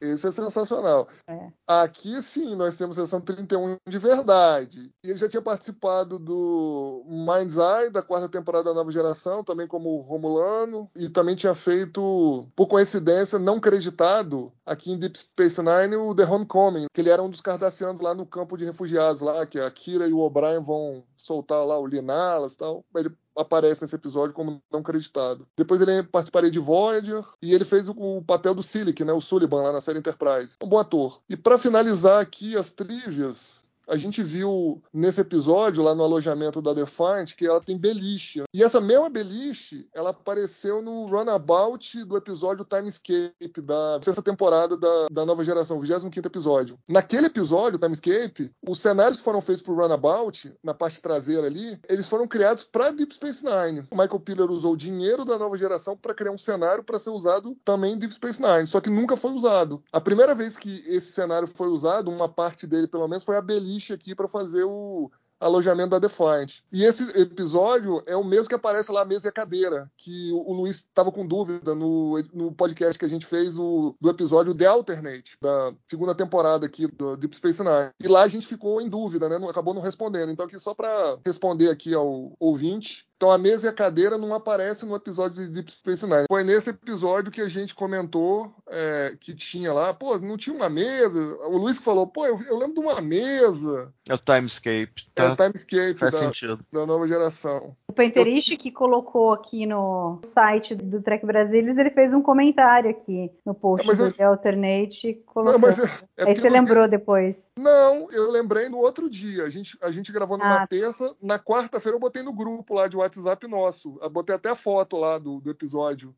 esse é sensacional. É. Aqui sim, nós temos sessão 31 de verdade. E ele já tinha participado do Mind's Eye, da quarta temporada da nova geração, também como Romulano. E também tinha feito, por coincidência, não creditado, aqui em Deep Space Nine, o The Homecoming, que ele era um dos cardassianos lá no campo de refugiados, lá, que a Kira e o O'Brien vão soltar lá o Linalas e tal. Ele aparece nesse episódio como não acreditado. Depois ele participaria de Voyager e ele fez o, papel do Silic, né, o Sullivan lá na série Enterprise. Um bom ator. E para finalizar aqui as trivias, a gente viu nesse episódio, lá no alojamento da Defiant, que ela tem beliche. E essa mesma beliche, ela apareceu no Runabout do episódio Timescape, da sexta temporada da, da nova geração, 25 episódio. Naquele episódio, Timescape, os cenários que foram feitos pro Runabout, na parte traseira ali, eles foram criados para Deep Space Nine. O Michael Piller usou o dinheiro da nova geração para criar um cenário para ser usado também em Deep Space Nine, só que nunca foi usado. A primeira vez que esse cenário foi usado, uma parte dele pelo menos, foi a beliche aqui para fazer o alojamento da Defiant. E esse episódio é o mesmo que aparece lá a mesa e a cadeira, que o, Luiz estava com dúvida no, no podcast que a gente fez o, do episódio The Alternate, da segunda temporada aqui do Deep Space Nine. E lá a gente ficou em dúvida, né? Não, acabou não respondendo. Então aqui só para responder aqui ao ouvinte, então a mesa e a cadeira não aparecem no episódio de Deep Space Nine. Foi nesse episódio que a gente comentou é, que tinha lá, pô, não tinha uma mesa. O Luiz falou, pô, eu, eu lembro de uma mesa. É o Timescape. Tá? É o Timescape Faz da, sentido. da nova geração. O Penteriche que colocou aqui no site do Trek Brasilis, ele fez um comentário aqui no post Mas do eu- The Alternate. Colocou. Não, mas é- é Aí você eu lembrou depois. Não, eu lembrei no outro dia. A gente, a gente gravou numa Ah. terça. Na quarta-feira eu botei no grupo lá de WhatsApp nosso. Eu botei até a foto lá do, do episódio.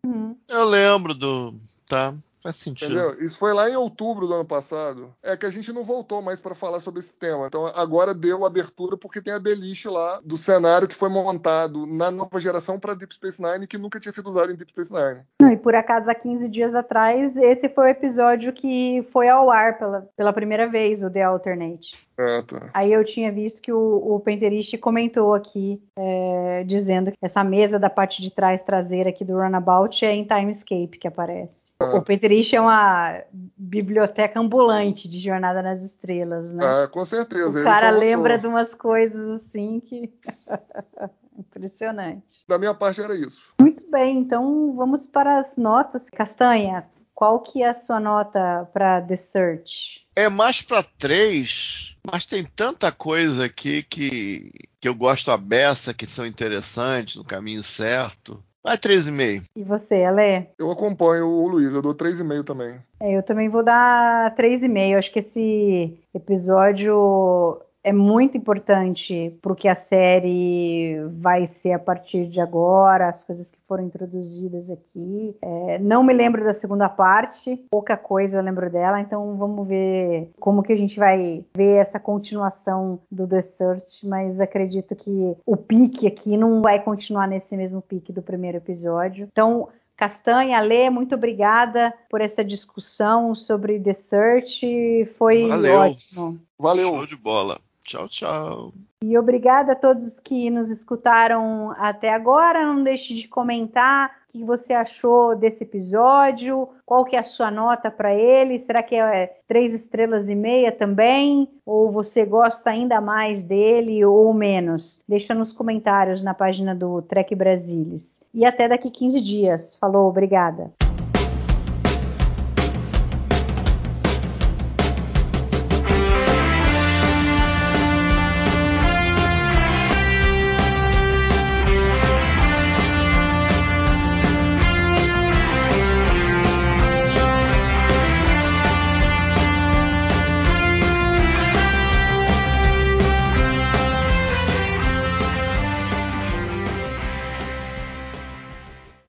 Eu lembro do. Tá, faz sentido. Entendeu? Isso foi lá em outubro do ano passado. É que a gente não voltou mais para falar sobre esse tema. Então agora deu abertura porque tem a beliche lá do cenário que foi montado na nova geração para Deep Space Nine que nunca tinha sido usado em Deep Space Nine. Não, e por acaso, há 15 dias atrás, esse foi o episódio que foi ao ar pela, pela primeira vez, o The Alternate. Ah, tá. Aí eu tinha visto que o, o Penteriche comentou aqui, é, dizendo que essa mesa da parte de trás traseira aqui do Runabout é em Timescape que aparece. O Penteriche é uma biblioteca ambulante de Jornada nas Estrelas, né? Ah, com certeza. o Ele cara lembra de umas coisas assim que. Impressionante. Da minha parte era isso. Muito bem, então vamos para as notas. Castanha, qual que é a sua nota para The Search? É mais pra três, mas tem tanta coisa aqui que, que eu gosto a beça, que são interessantes, no caminho certo. Vai 3,5. E você, Ale? Eu acompanho o Luiz, eu dou 3,5 também. É, eu também vou dar 3,5. Acho que esse episódio é muito importante para o que a série vai ser a partir de agora, as coisas que foram introduzidas aqui. É, não me lembro da segunda parte, pouca coisa eu lembro dela, então vamos ver como que a gente vai ver essa continuação do The Search, mas acredito que o pique aqui não vai continuar nesse mesmo pique do primeiro episódio. Então, Castanha, Lê, muito obrigada por essa discussão sobre The Search. Foi Valeu. ótimo. Valeu. Show de bola. Tchau, tchau. E obrigada a todos que nos escutaram até agora. Não deixe de comentar o que você achou desse episódio, qual que é a sua nota para ele. Será que é três estrelas e meia também? Ou você gosta ainda mais dele ou menos? Deixa nos comentários na página do Trek Brasilis. E até daqui 15 dias. Falou, obrigada.